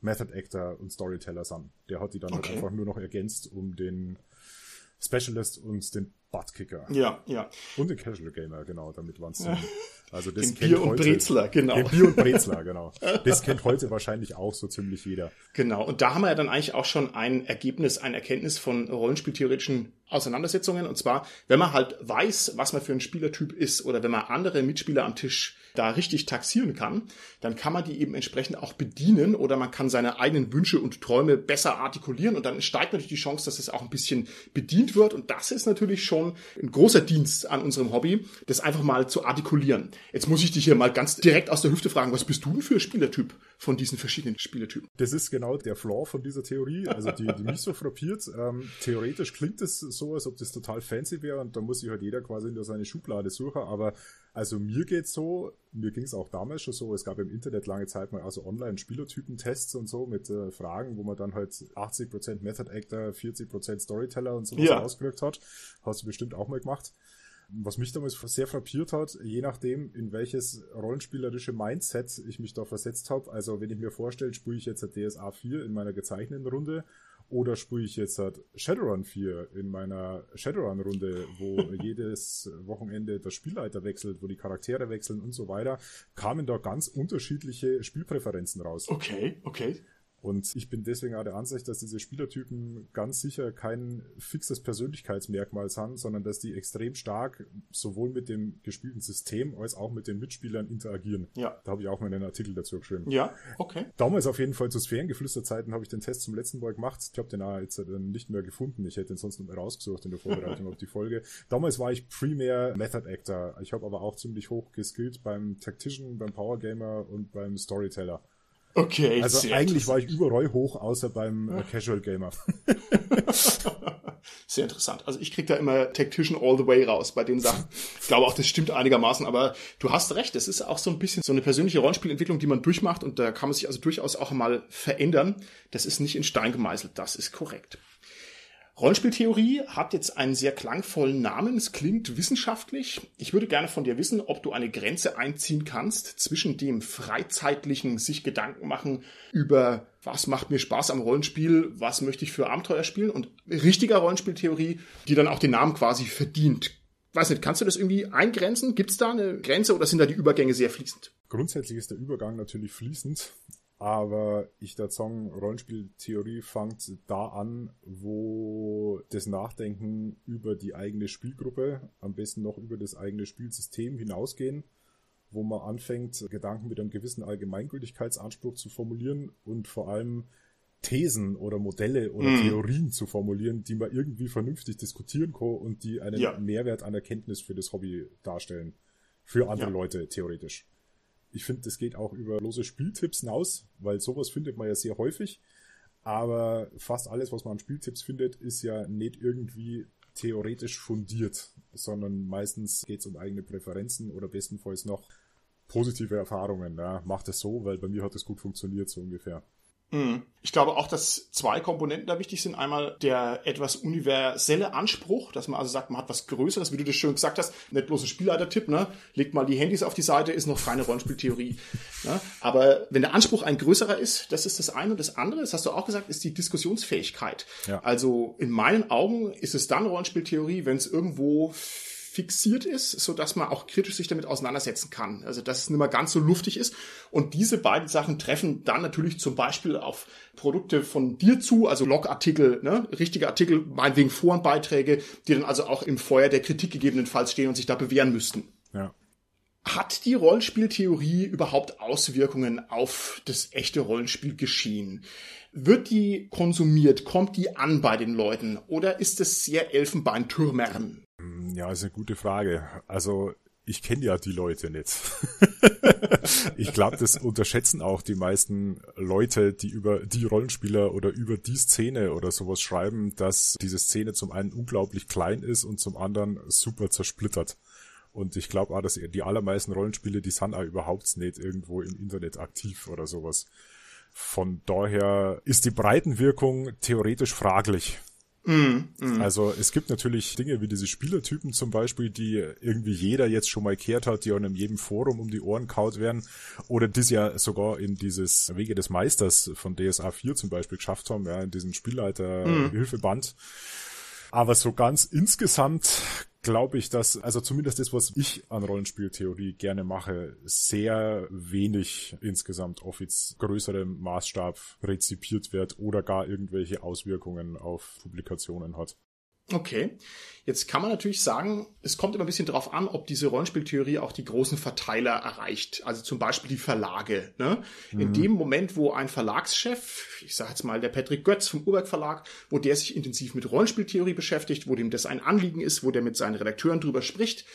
Speaker 2: Method Actor und Storyteller sind. Der hat die dann halt okay. halt einfach nur noch ergänzt um den Specialist und den Buttkicker.
Speaker 1: Ja, ja.
Speaker 2: Und den Casual Gamer, genau, damit waren es. <laughs>
Speaker 1: Also das den kennt Bier und heute, Brezler, genau.
Speaker 2: Den Bier und Brezler, <laughs> genau. Das kennt heute wahrscheinlich auch so ziemlich jeder.
Speaker 1: Genau, und da haben wir ja dann eigentlich auch schon ein Ergebnis, ein Erkenntnis von rollenspieltheoretischen Auseinandersetzungen. Und zwar, wenn man halt weiß, was man für ein Spielertyp ist oder wenn man andere Mitspieler am Tisch da richtig taxieren kann, dann kann man die eben entsprechend auch bedienen oder man kann seine eigenen Wünsche und Träume besser artikulieren und dann steigt natürlich die Chance, dass es auch ein bisschen bedient wird und das ist natürlich schon ein großer Dienst an unserem Hobby, das einfach mal zu artikulieren. Jetzt muss ich dich hier mal ganz direkt aus der Hüfte fragen, was bist du denn für ein Spielertyp von diesen verschiedenen Spielertypen?
Speaker 2: Das ist genau der Flaw von dieser Theorie, also die, die mich so frappiert. Ähm, theoretisch klingt es so, als ob das total fancy wäre und da muss sich halt jeder quasi in seine Schublade suchen, aber also mir geht's so, mir ging's auch damals schon so, es gab im Internet lange Zeit mal also Online-Spielertypen-Tests und so mit äh, Fragen, wo man dann halt 80% Method Actor, 40% Storyteller und sowas ja. ausgedrückt hat. Hast du bestimmt auch mal gemacht. Was mich damals sehr frappiert hat, je nachdem, in welches rollenspielerische Mindset ich mich da versetzt habe. Also wenn ich mir vorstelle, spiele ich jetzt DSA 4 in meiner gezeichneten Runde oder spiele ich jetzt halt Shadowrun 4 in meiner Shadowrun-Runde, wo <laughs> jedes Wochenende der Spielleiter wechselt, wo die Charaktere wechseln und so weiter, kamen da ganz unterschiedliche Spielpräferenzen raus.
Speaker 1: Okay, okay.
Speaker 2: Und ich bin deswegen auch der Ansicht, dass diese Spielertypen ganz sicher kein fixes Persönlichkeitsmerkmal sind, sondern dass die extrem stark sowohl mit dem gespielten System als auch mit den Mitspielern interagieren.
Speaker 1: Ja.
Speaker 2: Da habe ich auch mal einen Artikel dazu geschrieben.
Speaker 1: Ja, okay.
Speaker 2: Damals auf jeden Fall zu Sphärengeflüsterzeiten habe ich den Test zum letzten Mal gemacht. Ich habe den auch jetzt nicht mehr gefunden. Ich hätte ihn sonst noch mal rausgesucht in der Vorbereitung <laughs> auf die Folge. Damals war ich primär Method Actor. Ich habe aber auch ziemlich hoch geskillt beim Tactician, beim Power Gamer und beim Storyteller.
Speaker 1: Okay.
Speaker 2: Also eigentlich war ich überall hoch, außer beim äh, Casual Gamer. <laughs>
Speaker 1: Sehr interessant. Also ich krieg da immer Tactician all the way raus bei den Sachen. Ich glaube auch, das stimmt einigermaßen, aber du hast recht, es ist auch so ein bisschen so eine persönliche Rollenspielentwicklung, die man durchmacht und da kann man sich also durchaus auch mal verändern. Das ist nicht in Stein gemeißelt, das ist korrekt. Rollenspieltheorie hat jetzt einen sehr klangvollen Namen. Es klingt wissenschaftlich. Ich würde gerne von dir wissen, ob du eine Grenze einziehen kannst zwischen dem freizeitlichen sich Gedanken machen über was macht mir Spaß am Rollenspiel, was möchte ich für Abenteuer spielen und richtiger Rollenspieltheorie, die dann auch den Namen quasi verdient. Weiß nicht, kannst du das irgendwie eingrenzen? Gibt es da eine Grenze oder sind da die Übergänge sehr fließend?
Speaker 2: Grundsätzlich ist der Übergang natürlich fließend. Aber ich der sagen, Rollenspieltheorie fängt da an, wo das Nachdenken über die eigene Spielgruppe, am besten noch über das eigene Spielsystem hinausgehen, wo man anfängt, Gedanken mit einem gewissen Allgemeingültigkeitsanspruch zu formulieren und vor allem Thesen oder Modelle oder mm. Theorien zu formulieren, die man irgendwie vernünftig diskutieren kann und die einen ja. Mehrwert an Erkenntnis für das Hobby darstellen. Für andere ja. Leute, theoretisch. Ich finde, das geht auch über lose Spieltipps hinaus, weil sowas findet man ja sehr häufig. Aber fast alles, was man an Spieltipps findet, ist ja nicht irgendwie theoretisch fundiert, sondern meistens geht es um eigene Präferenzen oder bestenfalls noch positive Erfahrungen. Ja. Macht es so, weil bei mir hat es gut funktioniert, so ungefähr.
Speaker 1: Mhm. Ich glaube auch, dass zwei Komponenten da wichtig sind. Einmal der etwas universelle Anspruch, dass man also sagt, man hat was Größeres, wie du das schön gesagt hast, nicht bloß ein Spielleiter-Tipp, ne? Legt mal die Handys auf die Seite, ist noch keine Rollenspieltheorie. ne? Aber wenn der Anspruch ein größerer ist, das ist das eine. Und das andere, das hast du auch gesagt, ist die Diskussionsfähigkeit. Ja. Also in meinen Augen ist es dann Rollenspieltheorie, wenn es irgendwo fixiert ist, so dass man auch kritisch sich damit auseinandersetzen kann. Also dass es nicht mehr ganz so luftig ist. Und diese beiden Sachen treffen dann natürlich zum Beispiel auf Produkte von dir zu, also Logartikel, ne, richtige Artikel, meinetwegen Forenbeiträge, die dann also auch im Feuer der Kritik gegebenenfalls stehen und sich da bewähren müssten.
Speaker 2: Ja.
Speaker 1: Hat die Rollenspieltheorie überhaupt Auswirkungen auf das echte Rollenspielgeschehen? Wird die konsumiert? Kommt die an bei den Leuten? Oder ist es sehr Elfenbeintürmern?
Speaker 2: Ja, ist eine gute Frage. Also ich kenne ja die Leute nicht. <laughs> ich glaube, das unterschätzen auch die meisten Leute, die über die Rollenspieler oder über die Szene oder sowas schreiben, dass diese Szene zum einen unglaublich klein ist und zum anderen super zersplittert. Und ich glaube auch, dass die allermeisten Rollenspiele, die sind auch überhaupt nicht irgendwo im Internet aktiv oder sowas. Von daher ist die Breitenwirkung theoretisch fraglich. Mm, mm. Also es gibt natürlich Dinge wie diese Spielertypen zum Beispiel, die irgendwie jeder jetzt schon mal kehrt hat, die auch in jedem Forum um die Ohren kaut werden oder die es ja sogar in dieses Wege des Meisters von DSA 4 zum Beispiel geschafft haben, ja, in diesen Spielleiter-Hilfeband. Mm. Aber so ganz insgesamt glaube ich, dass, also zumindest das, was ich an Rollenspieltheorie gerne mache, sehr wenig insgesamt auf jetzt größerem Maßstab rezipiert wird oder gar irgendwelche Auswirkungen auf Publikationen hat.
Speaker 1: Okay, jetzt kann man natürlich sagen, es kommt immer ein bisschen darauf an, ob diese Rollenspieltheorie auch die großen Verteiler erreicht, also zum Beispiel die Verlage. Ne? Mhm. In dem Moment, wo ein Verlagschef, ich sage jetzt mal der Patrick Götz vom Urberg Verlag, wo der sich intensiv mit Rollenspieltheorie beschäftigt, wo dem das ein Anliegen ist, wo der mit seinen Redakteuren drüber spricht,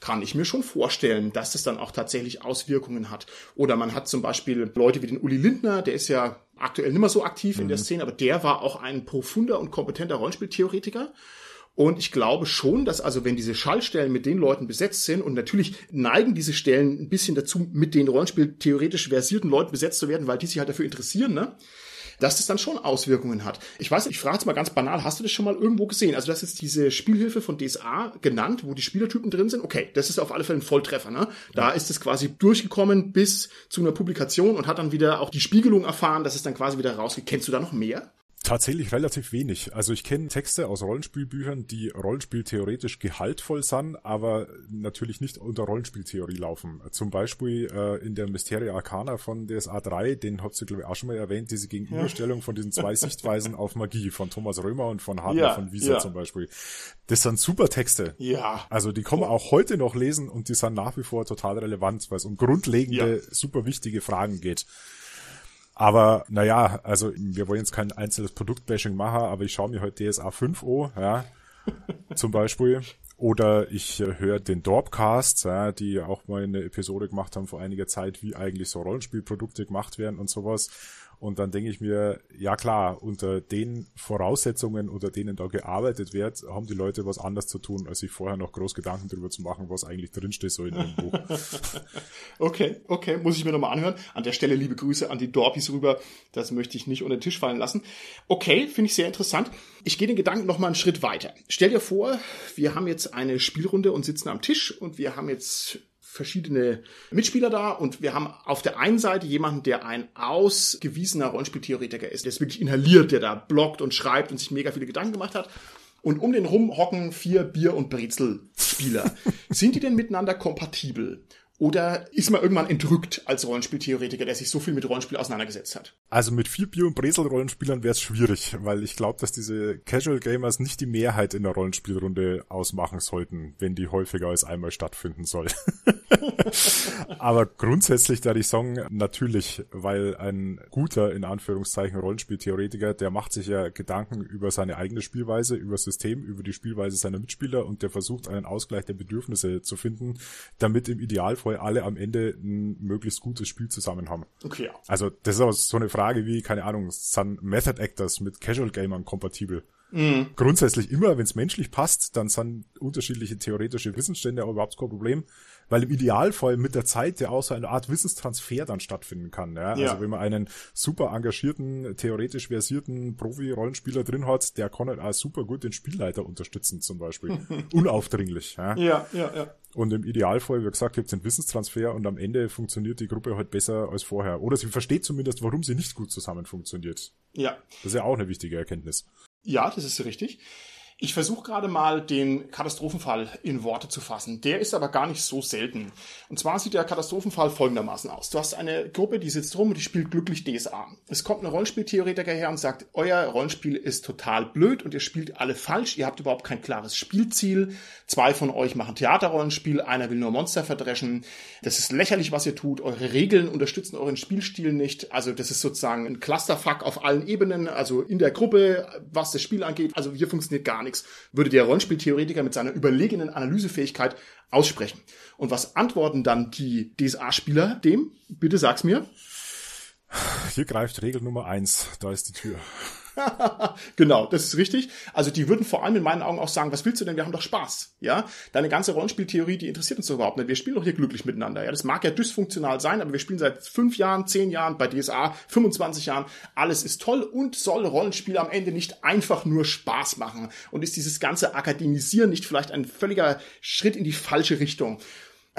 Speaker 1: kann ich mir schon vorstellen, dass das dann auch tatsächlich Auswirkungen hat. Oder man hat zum Beispiel Leute wie den Uli Lindner, der ist ja aktuell nicht mehr so aktiv mhm. in der mhm. Szene, aber der war auch ein profunder und kompetenter Rollenspieltheoretiker. Und ich glaube schon, dass also wenn diese Schallstellen mit den Leuten besetzt sind und natürlich neigen diese Stellen ein bisschen dazu, mit den Rollenspiel theoretisch versierten Leuten besetzt zu werden, weil die sich halt dafür interessieren, ne? Dass das dann schon Auswirkungen hat. Ich weiß, ich frage jetzt mal ganz banal, hast du das schon mal irgendwo gesehen? Also das ist diese Spielhilfe von DSA genannt, wo die Spielertypen drin sind. Okay, das ist auf alle Fälle ein Volltreffer. Ne? Da ja. ist es quasi durchgekommen bis zu einer Publikation und hat dann wieder auch die Spiegelung erfahren, dass es dann quasi wieder rausgeht. Kennst du da noch mehr?
Speaker 2: Tatsächlich relativ wenig. Also ich kenne Texte aus Rollenspielbüchern, die rollenspieltheoretisch gehaltvoll sind, aber natürlich nicht unter Rollenspieltheorie laufen. Zum Beispiel äh, in der Mysteria Arcana von DSA 3, den habt ihr glaube ich auch schon mal erwähnt, diese Gegenüberstellung ja. von diesen zwei <laughs> Sichtweisen auf Magie von Thomas Römer und von Hartner ja, von Wieser ja. zum Beispiel. Das sind super Texte.
Speaker 1: Ja.
Speaker 2: Also die kann man auch heute noch lesen und die sind nach wie vor total relevant, weil es um grundlegende, super wichtige Fragen geht. Aber naja, also wir wollen jetzt kein einzelnes Produktbashing machen, aber ich schaue mir heute DSA 5 an, ja, <laughs> zum Beispiel. Oder ich äh, höre den Dorpcast, ja, die auch mal eine Episode gemacht haben vor einiger Zeit, wie eigentlich so Rollenspielprodukte gemacht werden und sowas. Und dann denke ich mir, ja klar, unter den Voraussetzungen, unter denen da gearbeitet wird, haben die Leute was anderes zu tun, als sich vorher noch groß Gedanken darüber zu machen, was eigentlich drinsteht so in dem Buch. <laughs>
Speaker 1: okay, okay, muss ich mir nochmal anhören. An der Stelle liebe Grüße an die Dorpis rüber. Das möchte ich nicht unter den Tisch fallen lassen. Okay, finde ich sehr interessant. Ich gehe den Gedanken nochmal einen Schritt weiter. Stell dir vor, wir haben jetzt eine Spielrunde und sitzen am Tisch und wir haben jetzt verschiedene Mitspieler da und wir haben auf der einen Seite jemanden, der ein ausgewiesener Rollenspieltheoretiker ist, der ist wirklich inhaliert, der da bloggt und schreibt und sich mega viele Gedanken gemacht hat. Und um den rum hocken vier Bier- und Brezel-Spieler. <laughs> Sind die denn miteinander kompatibel? Oder ist man irgendwann entrückt als Rollenspieltheoretiker, der sich so viel mit Rollenspiel auseinandergesetzt hat?
Speaker 2: Also mit vier Bio- und Bresel-Rollenspielern wäre es schwierig, weil ich glaube, dass diese Casual Gamers nicht die Mehrheit in der Rollenspielrunde ausmachen sollten, wenn die häufiger als einmal stattfinden soll. <laughs> Aber grundsätzlich da ich sagen, natürlich, weil ein guter, in Anführungszeichen, Rollenspieltheoretiker, der macht sich ja Gedanken über seine eigene Spielweise, über das System, über die Spielweise seiner Mitspieler und der versucht einen Ausgleich der Bedürfnisse zu finden, damit im Idealfall sinnvoll alle am Ende ein möglichst gutes Spiel zusammen haben.
Speaker 1: Okay. Ja.
Speaker 2: Also das ist auch so eine Frage wie, keine Ahnung, sind Method Actors mit Casual Gamern kompatibel? Mhm. Grundsätzlich immer, wenn es menschlich passt, dann sind unterschiedliche theoretische Wissensstände auch überhaupt kein Problem weil im Idealfall mit der Zeit ja auch so eine Art Wissenstransfer dann stattfinden kann. Ja? ja. Also wenn man einen super engagierten, theoretisch versierten Profi-Rollenspieler drin hat, der kann halt auch super gut den Spielleiter unterstützen zum Beispiel. <laughs> Unaufdringlich. Ja?
Speaker 1: ja, ja, ja.
Speaker 2: Und im Idealfall, wie gesagt, gibt es einen Wissenstransfer und am Ende funktioniert die Gruppe halt besser als vorher. Oder sie versteht zumindest, warum sie nicht gut zusammen funktioniert.
Speaker 1: Ja.
Speaker 2: Das ist ja auch eine wichtige Erkenntnis.
Speaker 1: Ja, das ist richtig. Ich versuche gerade mal den Katastrophenfall in Worte zu fassen. Der ist aber gar nicht so selten. Und zwar sieht der Katastrophenfall folgendermaßen aus. Du hast eine Gruppe, die sitzt rum und die spielt glücklich DSA. Es kommt ein Rollenspieltheoretiker her und sagt, euer Rollenspiel ist total blöd und ihr spielt alle falsch. Ihr habt überhaupt kein klares Spielziel. Zwei von euch machen Theaterrollenspiel, einer will nur Monster verdreschen. Das ist lächerlich, was ihr tut. Eure Regeln unterstützen euren Spielstil nicht. Also das ist sozusagen ein Clusterfuck auf allen Ebenen, also in der Gruppe, was das Spiel angeht. Also hier funktioniert gar nichts, würde der Rollenspieltheoretiker mit seiner überlegenen Analysefähigkeit aussprechen. Und was antworten dann die DSA-Spieler dem? Bitte sag's mir.
Speaker 2: Hier greift Regel Nummer eins. Da ist die Tür. <laughs>
Speaker 1: genau, das ist richtig. Also die würden vor allem in meinen Augen auch sagen, was willst du denn? Wir haben doch Spaß. Ja, deine ganze Rollenspieltheorie, die interessiert uns doch überhaupt nicht. Wir spielen doch hier glücklich miteinander. Ja, das mag ja dysfunktional sein, aber wir spielen seit fünf Jahren, zehn Jahren bei DSA, 25 Jahren. Alles ist toll und soll Rollenspiel am Ende nicht einfach nur Spaß machen. Und ist dieses ganze Akademisieren nicht vielleicht ein völliger Schritt in die falsche Richtung?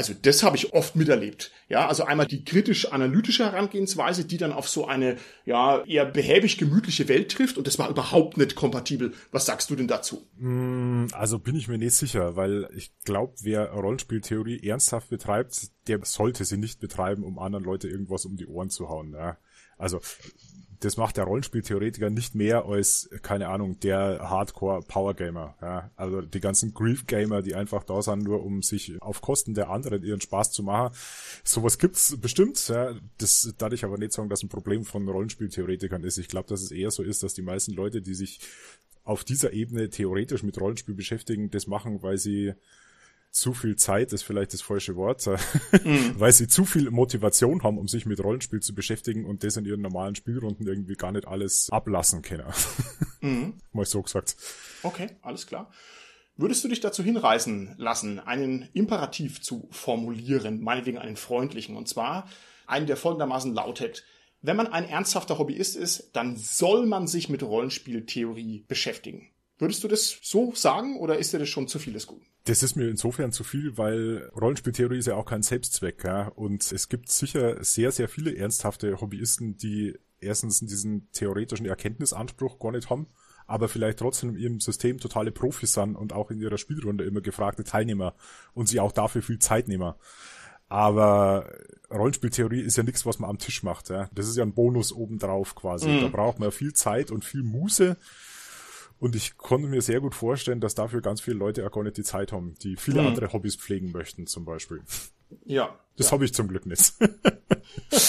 Speaker 1: Also das habe ich oft miterlebt. Ja, also einmal die kritisch-analytische Herangehensweise, die dann auf so eine ja eher behäbig gemütliche Welt trifft und das war überhaupt nicht kompatibel. Was sagst du denn dazu?
Speaker 2: Mm, also bin ich mir nicht sicher, weil ich glaube, wer Rollenspieltheorie ernsthaft betreibt, der sollte sie nicht betreiben, um anderen Leute irgendwas um die Ohren zu hauen. Ja. Also das macht der Rollenspieltheoretiker nicht mehr als, keine Ahnung, der Hardcore-Power-Gamer. Ja? Also die ganzen Grief-Gamer, die einfach da sind, nur um sich auf Kosten der anderen ihren Spaß zu machen. Sowas gibt's bestimmt. Ja? Das darf ich aber nicht sagen, dass ein Problem von Rollenspieltheoretikern ist. Ich glaube, dass es eher so ist, dass die meisten Leute, die sich auf dieser Ebene theoretisch mit Rollenspiel beschäftigen, das machen, weil sie zu viel Zeit ist vielleicht das falsche Wort, mhm. <laughs> weil sie zu viel Motivation haben, um sich mit Rollenspiel zu beschäftigen und das in ihren normalen Spielrunden irgendwie gar nicht alles ablassen können. <laughs> Mhm. Mal so gesagt.
Speaker 1: Okay, alles klar. Würdest du dich dazu hinreißen lassen, einen Imperativ zu formulieren, meinetwegen einen freundlichen, und zwar einen, der folgendermaßen lautet, wenn man ein ernsthafter Hobbyist ist, dann soll man sich mit Rollenspieltheorie beschäftigen. Würdest du das so sagen oder ist dir das schon zu viel des Guten?
Speaker 2: Das ist mir insofern zu viel, weil Rollenspieltheorie ist ja auch kein Selbstzweck. Ja? Und es gibt sicher sehr, sehr viele ernsthafte Hobbyisten, die erstens diesen theoretischen Erkenntnisanspruch gar nicht haben, aber vielleicht trotzdem in ihrem System totale Profis sind und auch in ihrer Spielrunde immer gefragte Teilnehmer und sie auch dafür viel Zeit nehmen. Aber Rollenspieltheorie ist ja nichts, was man am Tisch macht. Ja? Das ist ja ein Bonus obendrauf quasi. Mhm. Da braucht man viel Zeit und viel Muße und ich konnte mir sehr gut vorstellen, dass dafür ganz viele Leute auch gar nicht die Zeit haben, die viele mhm. andere Hobbys pflegen möchten, zum Beispiel.
Speaker 1: Ja.
Speaker 2: Das
Speaker 1: ja.
Speaker 2: habe ich zum Glück nicht.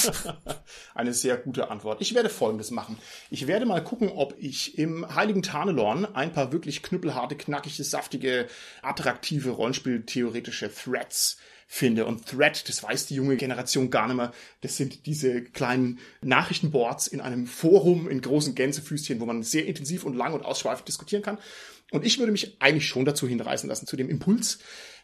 Speaker 2: <laughs>
Speaker 1: Eine sehr gute Antwort. Ich werde Folgendes machen. Ich werde mal gucken, ob ich im Heiligen Tarnelorn ein paar wirklich knüppelharte, knackige, saftige, attraktive Rollenspieltheoretische Threads finde. Und Thread, das weiß die junge Generation gar nicht mehr, das sind diese kleinen Nachrichtenboards in einem Forum in großen Gänsefüßchen, wo man sehr intensiv und lang und ausschweifend diskutieren kann. Und ich würde mich eigentlich schon dazu hinreißen lassen, zu dem Impuls,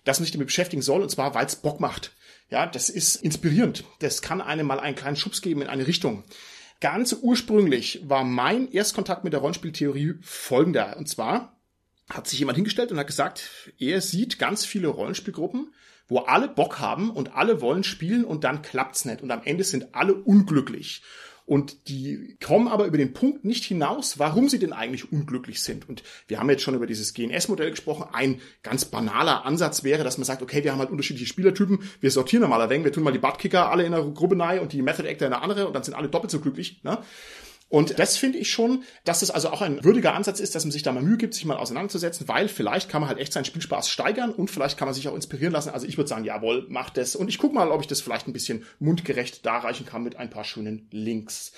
Speaker 1: dass man sich damit beschäftigen soll, und zwar, weil es Bock macht. Ja, das ist inspirierend. Das kann einem mal einen kleinen Schubs geben in eine Richtung. Ganz ursprünglich war mein Erstkontakt mit der Rollenspieltheorie folgender. Und zwar hat sich jemand hingestellt und hat gesagt, er sieht ganz viele Rollenspielgruppen, wo alle Bock haben und alle wollen spielen und dann klappt's nicht und am Ende sind alle unglücklich. Und die kommen aber über den Punkt nicht hinaus, warum sie denn eigentlich unglücklich sind. Und wir haben jetzt schon über dieses GNS-Modell gesprochen. Ein ganz banaler Ansatz wäre, dass man sagt, okay, wir haben halt unterschiedliche Spielertypen, wir sortieren mal ein wenig, wir tun mal die Buttkicker alle in einer Gruppe rein und die Method Actor in eine andere und dann sind alle doppelt so glücklich. Ne? Und das finde ich schon, dass es also auch ein würdiger Ansatz ist, dass man sich da mal Mühe gibt, sich mal auseinanderzusetzen, weil vielleicht kann man halt echt seinen Spielspaß steigern und vielleicht kann man sich auch inspirieren lassen. Also ich würde sagen, jawohl, macht das. Und ich gucke mal, ob ich das vielleicht ein bisschen mundgerecht darreichen kann mit ein paar schönen Links.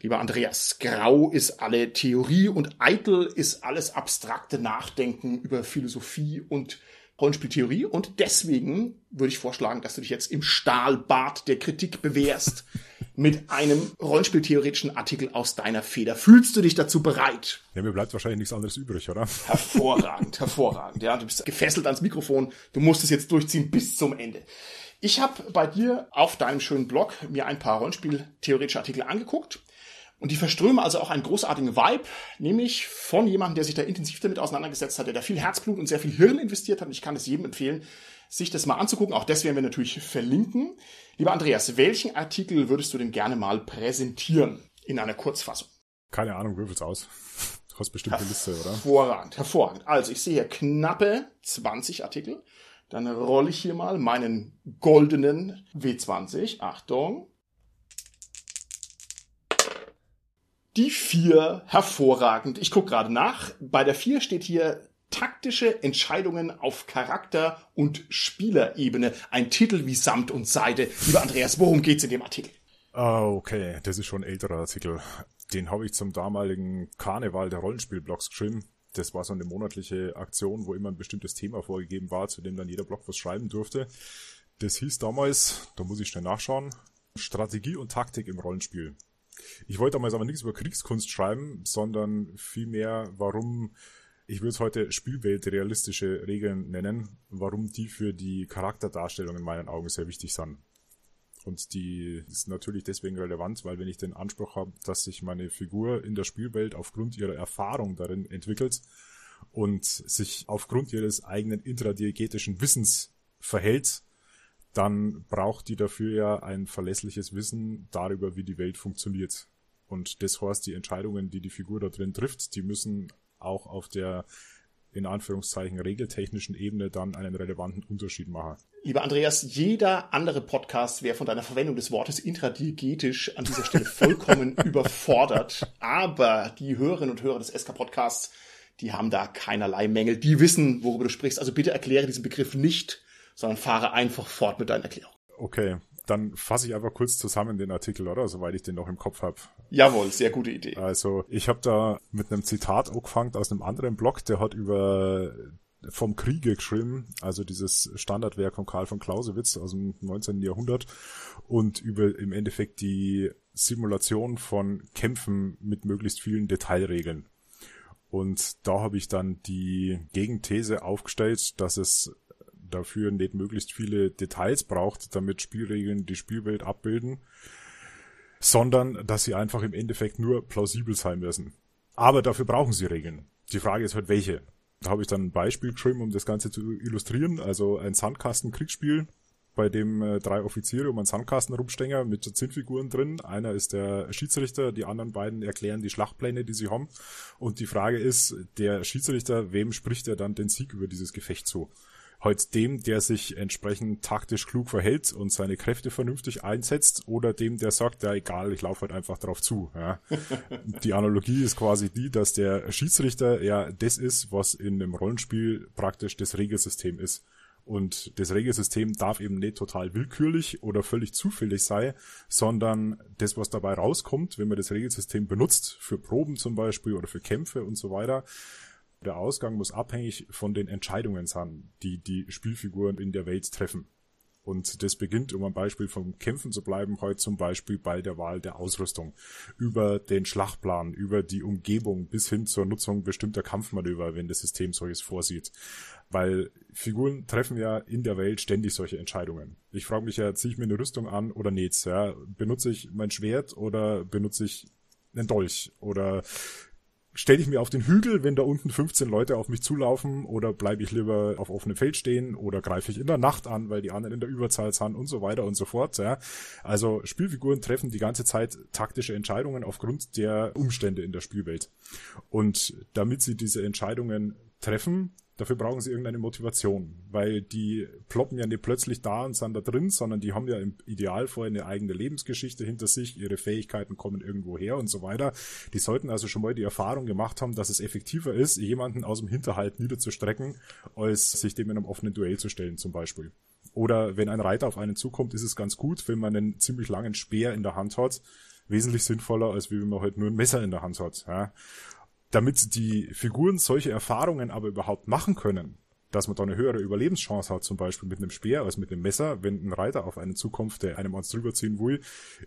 Speaker 1: Lieber Andreas, grau ist alle Theorie und eitel ist alles abstrakte Nachdenken über Philosophie und Rollenspieltheorie und deswegen würde ich vorschlagen, dass du dich jetzt im Stahlbad der Kritik bewährst <laughs> mit einem Rollenspieltheoretischen Artikel aus deiner Feder. Fühlst du dich dazu bereit?
Speaker 2: Ja, mir bleibt wahrscheinlich nichts anderes übrig, oder?
Speaker 1: Hervorragend, <laughs> hervorragend. Ja, du bist gefesselt ans Mikrofon. Du musst es jetzt durchziehen bis zum Ende. Ich habe bei dir auf deinem schönen Blog mir ein paar Rollenspieltheoretische Artikel angeguckt. Und die verströmen also auch einen großartigen Vibe, nämlich von jemandem, der sich da intensiv damit auseinandergesetzt hat, der da viel Herzblut und sehr viel Hirn investiert hat. Und ich kann es jedem empfehlen, sich das mal anzugucken. Auch das werden wir natürlich verlinken. Lieber Andreas, welchen Artikel würdest du denn gerne mal präsentieren in einer Kurzfassung?
Speaker 2: Keine Ahnung, würfel's aus. <laughs> Hast bestimmt eine Liste, oder?
Speaker 1: Hervorragend, hervorragend. Also ich sehe hier knappe 20 Artikel. Dann rolle ich hier mal meinen goldenen W20. Achtung. Die vier hervorragend. Ich gucke gerade nach. Bei der vier steht hier taktische Entscheidungen auf Charakter- und Spielerebene. Ein Titel wie Samt und Seide. Lieber Andreas, worum geht's in dem Artikel?
Speaker 2: Ah, okay. Das ist schon ein älterer Artikel. Den habe ich zum damaligen Karneval der Rollenspielblogs geschrieben. Das war so eine monatliche Aktion, wo immer ein bestimmtes Thema vorgegeben war, zu dem dann jeder Blog was schreiben durfte. Das hieß damals, da muss ich schnell nachschauen, Strategie und Taktik im Rollenspiel. Ich wollte damals aber nichts über Kriegskunst schreiben, sondern vielmehr, warum, ich würde es heute Spielwelt-realistische Regeln nennen, warum die für die Charakterdarstellung in meinen Augen sehr wichtig sind. Und die ist natürlich deswegen relevant, weil wenn ich den Anspruch habe, dass sich meine Figur in der Spielwelt aufgrund ihrer Erfahrung darin entwickelt und sich aufgrund ihres eigenen intradiegetischen Wissens verhält, dann braucht die dafür ja ein verlässliches Wissen darüber, wie die Welt funktioniert. Und das heißt, die Entscheidungen, die die Figur da drin trifft, die müssen auch auf der in Anführungszeichen regeltechnischen Ebene dann einen relevanten Unterschied machen.
Speaker 1: Lieber Andreas, jeder andere Podcast wäre von deiner Verwendung des Wortes intradiegetisch an dieser Stelle vollkommen <laughs> überfordert. Aber die Hörerinnen und Hörer des SK Podcasts, die haben da keinerlei Mängel. Die wissen, worüber du sprichst. Also bitte erkläre diesen Begriff nicht, sondern fahre einfach fort mit deiner Erklärung.
Speaker 2: Okay, dann fasse ich einfach kurz zusammen den Artikel, oder? Soweit ich den noch im Kopf habe.
Speaker 1: Jawohl, sehr gute Idee.
Speaker 2: Also ich habe da mit einem Zitat angefangen aus einem anderen Blog, der hat über vom Kriege geschrieben, also dieses Standardwerk von Karl von Clausewitz aus dem 19. Jahrhundert und über im Endeffekt die Simulation von Kämpfen mit möglichst vielen Detailregeln. Und da habe ich dann die Gegenthese aufgestellt, dass es dafür nicht möglichst viele Details braucht, damit Spielregeln die Spielwelt abbilden, sondern dass sie einfach im Endeffekt nur plausibel sein müssen. Aber dafür brauchen sie Regeln. Die Frage ist halt welche. Da habe ich dann ein Beispiel geschrieben, um das Ganze zu illustrieren. Also ein Sandkasten-Kriegsspiel, bei dem äh, drei Offiziere um einen Sandkasten rumstehen mit Zinnfiguren drin. Einer ist der Schiedsrichter, die anderen beiden erklären die Schlachtpläne, die sie haben. Und die Frage ist, der Schiedsrichter, wem spricht er dann den Sieg über dieses Gefecht zu? Halt dem, der sich entsprechend taktisch klug verhält und seine Kräfte vernünftig einsetzt, oder dem, der sagt, ja egal, ich laufe halt einfach drauf zu. Ja. <laughs> die Analogie ist quasi die, dass der Schiedsrichter ja das ist, was in einem Rollenspiel praktisch das Regelsystem ist. Und das Regelsystem darf eben nicht total willkürlich oder völlig zufällig sein, sondern das, was dabei rauskommt, wenn man das Regelsystem benutzt, für Proben zum Beispiel oder für Kämpfe und so weiter, der Ausgang muss abhängig von den Entscheidungen sein, die die Spielfiguren in der Welt treffen. Und das beginnt, um am Beispiel vom Kämpfen zu bleiben, heute zum Beispiel bei der Wahl der Ausrüstung, über den Schlachtplan, über die Umgebung bis hin zur Nutzung bestimmter Kampfmanöver, wenn das System solches vorsieht. Weil Figuren treffen ja in der Welt ständig solche Entscheidungen. Ich frage mich ja, ziehe ich mir eine Rüstung an oder nicht? Ja? Benutze ich mein Schwert oder benutze ich einen Dolch? Oder stelle ich mir auf den Hügel, wenn da unten 15 Leute auf mich zulaufen, oder bleibe ich lieber auf offenem Feld stehen, oder greife ich in der Nacht an, weil die anderen in der Überzahl sind und so weiter und so fort. Ja. Also Spielfiguren treffen die ganze Zeit taktische Entscheidungen aufgrund der Umstände in der Spielwelt. Und damit sie diese Entscheidungen treffen, Dafür brauchen sie irgendeine Motivation, weil die ploppen ja nicht plötzlich da und sind da drin, sondern die haben ja im Idealfall eine eigene Lebensgeschichte hinter sich, ihre Fähigkeiten kommen irgendwo her und so weiter. Die sollten also schon mal die Erfahrung gemacht haben, dass es effektiver ist, jemanden aus dem Hinterhalt niederzustrecken, als sich dem in einem offenen Duell zu stellen zum Beispiel. Oder wenn ein Reiter auf einen zukommt, ist es ganz gut, wenn man einen ziemlich langen Speer in der Hand hat. Wesentlich sinnvoller, als wie wenn man halt nur ein Messer in der Hand hat. Ja damit die Figuren solche Erfahrungen aber überhaupt machen können, dass man da eine höhere Überlebenschance hat, zum Beispiel mit einem Speer als mit einem Messer, wenn ein Reiter auf einen zukommt, der einem Monster rüberziehen will,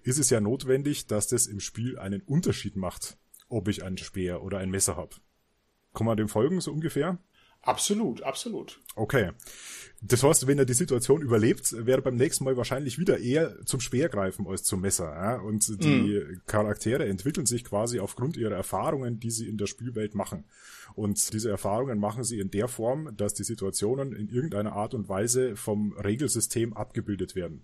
Speaker 2: ist es ja notwendig, dass das im Spiel einen Unterschied macht, ob ich einen Speer oder ein Messer habe. Kann man dem folgen, so ungefähr?
Speaker 1: Absolut, absolut.
Speaker 2: Okay. Das heißt, wenn er die Situation überlebt, wäre beim nächsten Mal wahrscheinlich wieder eher zum Speer greifen als zum Messer. Ja? Und die mm. Charaktere entwickeln sich quasi aufgrund ihrer Erfahrungen, die sie in der Spielwelt machen. Und diese Erfahrungen machen sie in der Form, dass die Situationen in irgendeiner Art und Weise vom Regelsystem abgebildet werden.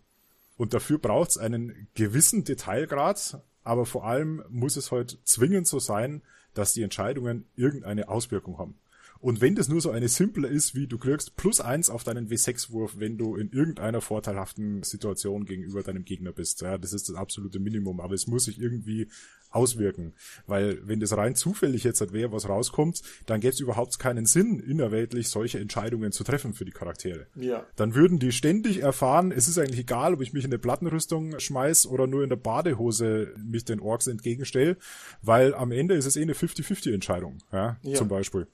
Speaker 2: Und dafür braucht es einen gewissen Detailgrad, aber vor allem muss es halt zwingend so sein, dass die Entscheidungen irgendeine Auswirkung haben. Und wenn das nur so eine simple ist, wie du kriegst plus eins auf deinen W6-Wurf, wenn du in irgendeiner vorteilhaften Situation gegenüber deinem Gegner bist. Ja, das ist das absolute Minimum, aber es muss sich irgendwie auswirken. Weil wenn das rein zufällig jetzt halt wäre, was rauskommt, dann gäbe es überhaupt keinen Sinn, innerweltlich solche Entscheidungen zu treffen für die Charaktere.
Speaker 1: Ja.
Speaker 2: Dann würden die ständig erfahren, es ist eigentlich egal, ob ich mich in eine Plattenrüstung schmeiß oder nur in der Badehose mich den Orks entgegenstelle, weil am Ende ist es eh eine 50-50-Entscheidung, ja, ja, zum Beispiel.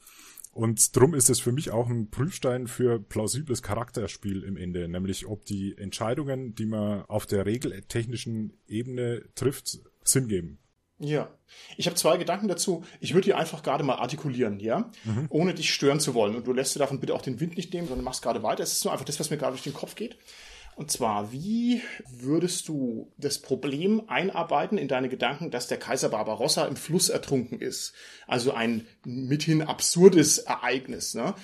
Speaker 2: Und drum ist es für mich auch ein Prüfstein für plausibles Charakterspiel im Ende, nämlich ob die Entscheidungen, die man auf der regeltechnischen Ebene trifft, Sinn geben.
Speaker 1: Ja. Ich habe zwei Gedanken dazu. Ich würde die einfach gerade mal artikulieren, ja? Mhm. Ohne dich stören zu wollen. Und du lässt dir davon bitte auch den Wind nicht nehmen, sondern machst gerade weiter. Es ist nur einfach das, was mir gerade durch den Kopf geht. Und zwar, wie würdest du das Problem einarbeiten in deine Gedanken, dass der Kaiser Barbarossa im Fluss ertrunken ist? Also ein mithin absurdes Ereignis. Ne?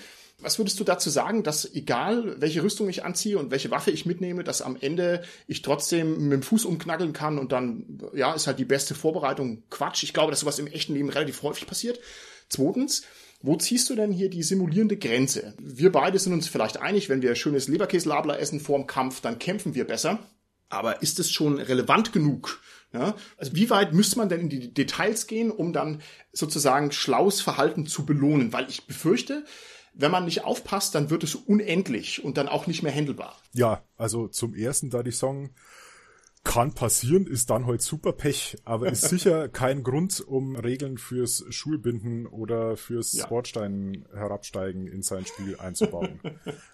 Speaker 1: Was würdest du dazu sagen, dass egal welche Rüstung ich anziehe und welche Waffe ich mitnehme, dass am Ende ich trotzdem mit dem Fuß umknackeln kann und dann, ja, ist halt die beste Vorbereitung Quatsch. Ich glaube, dass sowas im echten Leben relativ häufig passiert. Zweitens, wo ziehst du denn hier die simulierende Grenze? Wir beide sind uns vielleicht einig, wenn wir schönes Leberkäslabler essen vorm Kampf, dann kämpfen wir besser. Aber ist es schon relevant genug? Ja? Also wie weit müsste man denn in die Details gehen, um dann sozusagen schlaues Verhalten zu belohnen? Weil ich befürchte, wenn man nicht aufpasst, dann wird es unendlich und dann auch nicht mehr handelbar.
Speaker 2: Ja, also zum ersten da die Song kann passieren, ist dann halt super Pech, aber ist <laughs> sicher kein Grund, um Regeln fürs Schulbinden oder fürs ja. Bordstein herabsteigen in sein Spiel einzubauen.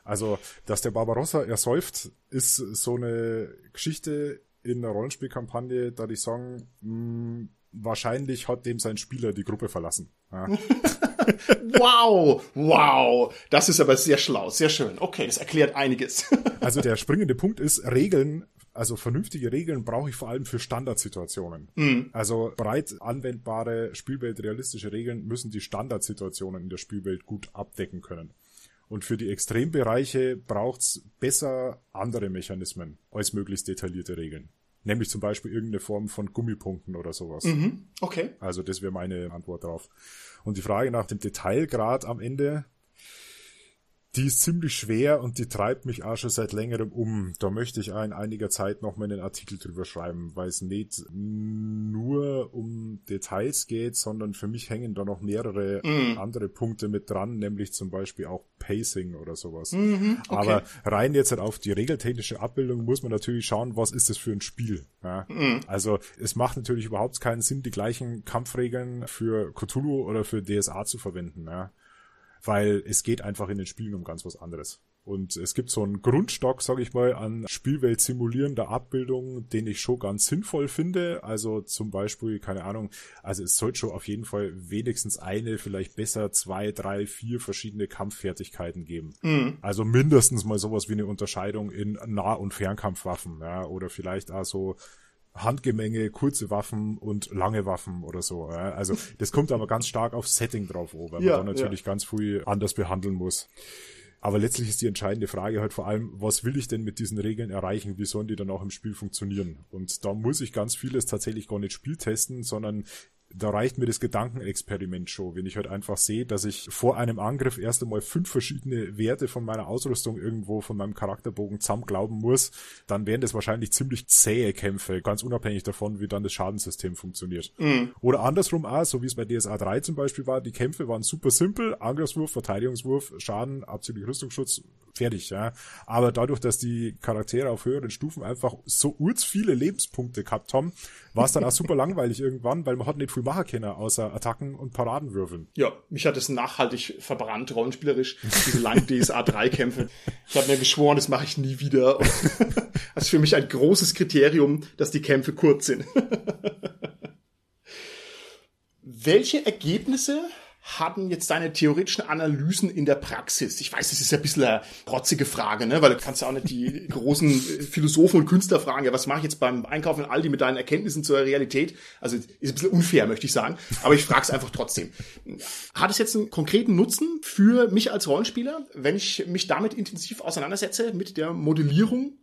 Speaker 2: also, dass der Barbarossa ersäuft, ist so eine Geschichte in der Rollenspielkampagne, da die sagen, mh, hm, wahrscheinlich hat dem sein Spieler die Gruppe verlassen. Ja. <laughs>
Speaker 1: wow, wow, das ist aber sehr schlau, sehr schön. Okay, das erklärt einiges.
Speaker 2: also der springende Punkt ist, Regeln also vernünftige Regeln brauche ich vor allem für Standardsituationen. Mhm. Also breit anwendbare, spielweltrealistische Regeln müssen die Standardsituationen in der Spielwelt gut abdecken können. Und für die Extrembereiche braucht's besser andere Mechanismen als möglichst detaillierte Regeln. Nämlich zum Beispiel irgendeine Form von Gummipunkten oder sowas.
Speaker 1: Mhm. Okay.
Speaker 2: Also das wäre meine Antwort drauf. Und die Frage nach dem Detailgrad am Ende, die ist ziemlich schwer und die treibt mich auch schon seit längerem um. Da möchte ich in einiger Zeit noch mal einen Artikel drüber schreiben, weil es nicht nur um Details geht, sondern für mich hängen da noch mehrere mm. andere Punkte mit dran, nämlich zum Beispiel auch Pacing oder sowas. Mm -hmm, okay. Aber rein jetzt halt auf die regeltechnische Abbildung muss man natürlich schauen, was ist das für ein Spiel. Ja? Mm. Also es macht natürlich überhaupt keinen Sinn, die gleichen Kampfregeln für Cthulhu oder für DSA zu verwenden. Ja? Weil es geht einfach in den Spielen um ganz was anderes. Und es gibt so einen Grundstock, sage ich mal, an Spielwelt simulierender Abbildungen, den ich schon ganz sinnvoll finde. Also zum Beispiel, keine Ahnung, also es sollte schon auf jeden Fall wenigstens eine, vielleicht besser zwei, drei, vier verschiedene Kampffertigkeiten geben. Mhm. Also mindestens mal sowas wie eine Unterscheidung in Nah- und Fernkampfwaffen, ja, oder vielleicht auch so Handgemenge, kurze Waffen und lange Waffen oder so. Ja. Also <laughs> das kommt aber ganz stark auf Setting drauf, weil ja, man da natürlich ja. ganz viel anders behandeln muss. Aber letztlich ist die entscheidende Frage halt vor allem, was will ich denn mit diesen Regeln erreichen? Wie sollen die dann auch im Spiel funktionieren? Und da muss ich ganz vieles tatsächlich gar nicht spieltesten, sondern da reicht mir das Gedankenexperiment schon, wenn ich halt einfach sehe, dass ich vor einem Angriff erst einmal fünf verschiedene Werte von meiner Ausrüstung irgendwo von meinem Charakterbogen zusammen glauben muss, dann wären das wahrscheinlich ziemlich zähe Kämpfe, ganz unabhängig davon, wie dann das Schadensystem funktioniert. Mhm. Oder andersrum auch, so wie es bei DSA 3 zum Beispiel war, die Kämpfe waren super simpel, Angriffswurf, Verteidigungswurf, Schaden, abzüglich Rüstungsschutz, fertig, ja. Aber dadurch, dass die Charaktere auf höheren Stufen einfach so urz viele Lebenspunkte gehabt haben, war es dann auch super langweilig irgendwann, weil man hat nicht viel machen können, außer Attacken und Paradenwürfeln.
Speaker 1: Ja, mich hat es nachhaltig verbrannt, rollenspielerisch, diese langen DSA 3 Kämpfe. Ich habe mir geschworen, das mache ich nie wieder. Und <laughs> das ist für mich ein großes Kriterium, dass die Kämpfe kurz sind. <laughs> Welche Ergebnisse hatten jetzt deine theoretischen Analysen in der Praxis? Ich weiß, das ist ja ein bisschen eine rotzige Frage, ne? weil du kannst ja auch nicht die <laughs> großen Philosophen und Künstler fragen, ja, was mache ich jetzt beim Einkaufen in Aldi mit deinen Erkenntnissen zur Realität? Also ist ein bisschen unfair, möchte ich sagen, aber ich frage es einfach trotzdem. Hat es jetzt einen konkreten Nutzen für mich als Rollenspieler, wenn ich mich damit intensiv auseinandersetze, mit der Modellierung?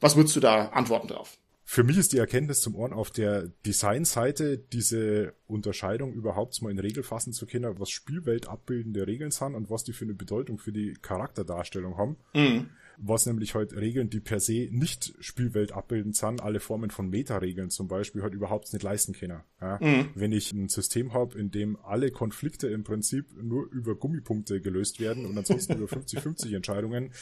Speaker 1: Was würdest du da antworten drauf?
Speaker 2: Für mich ist die Erkenntnis zum Ohren auf der Designseite diese Unterscheidung überhaupt mal in Regel fassen zu können, was Spielwelt abbildende Regeln sind und was die für eine Bedeutung für die Charakterdarstellung haben. Mhm. Was nämlich heute halt Regeln, die per se nicht Spielwelt abbildend sind, alle Formen von Meta-Regeln zum Beispiel, halt überhaupt nicht leisten können. Ja? Mhm. Wenn ich ein System habe, in dem alle Konflikte im Prinzip nur über Gummipunkte gelöst werden und ansonsten <laughs> über 50-50 Entscheidungen,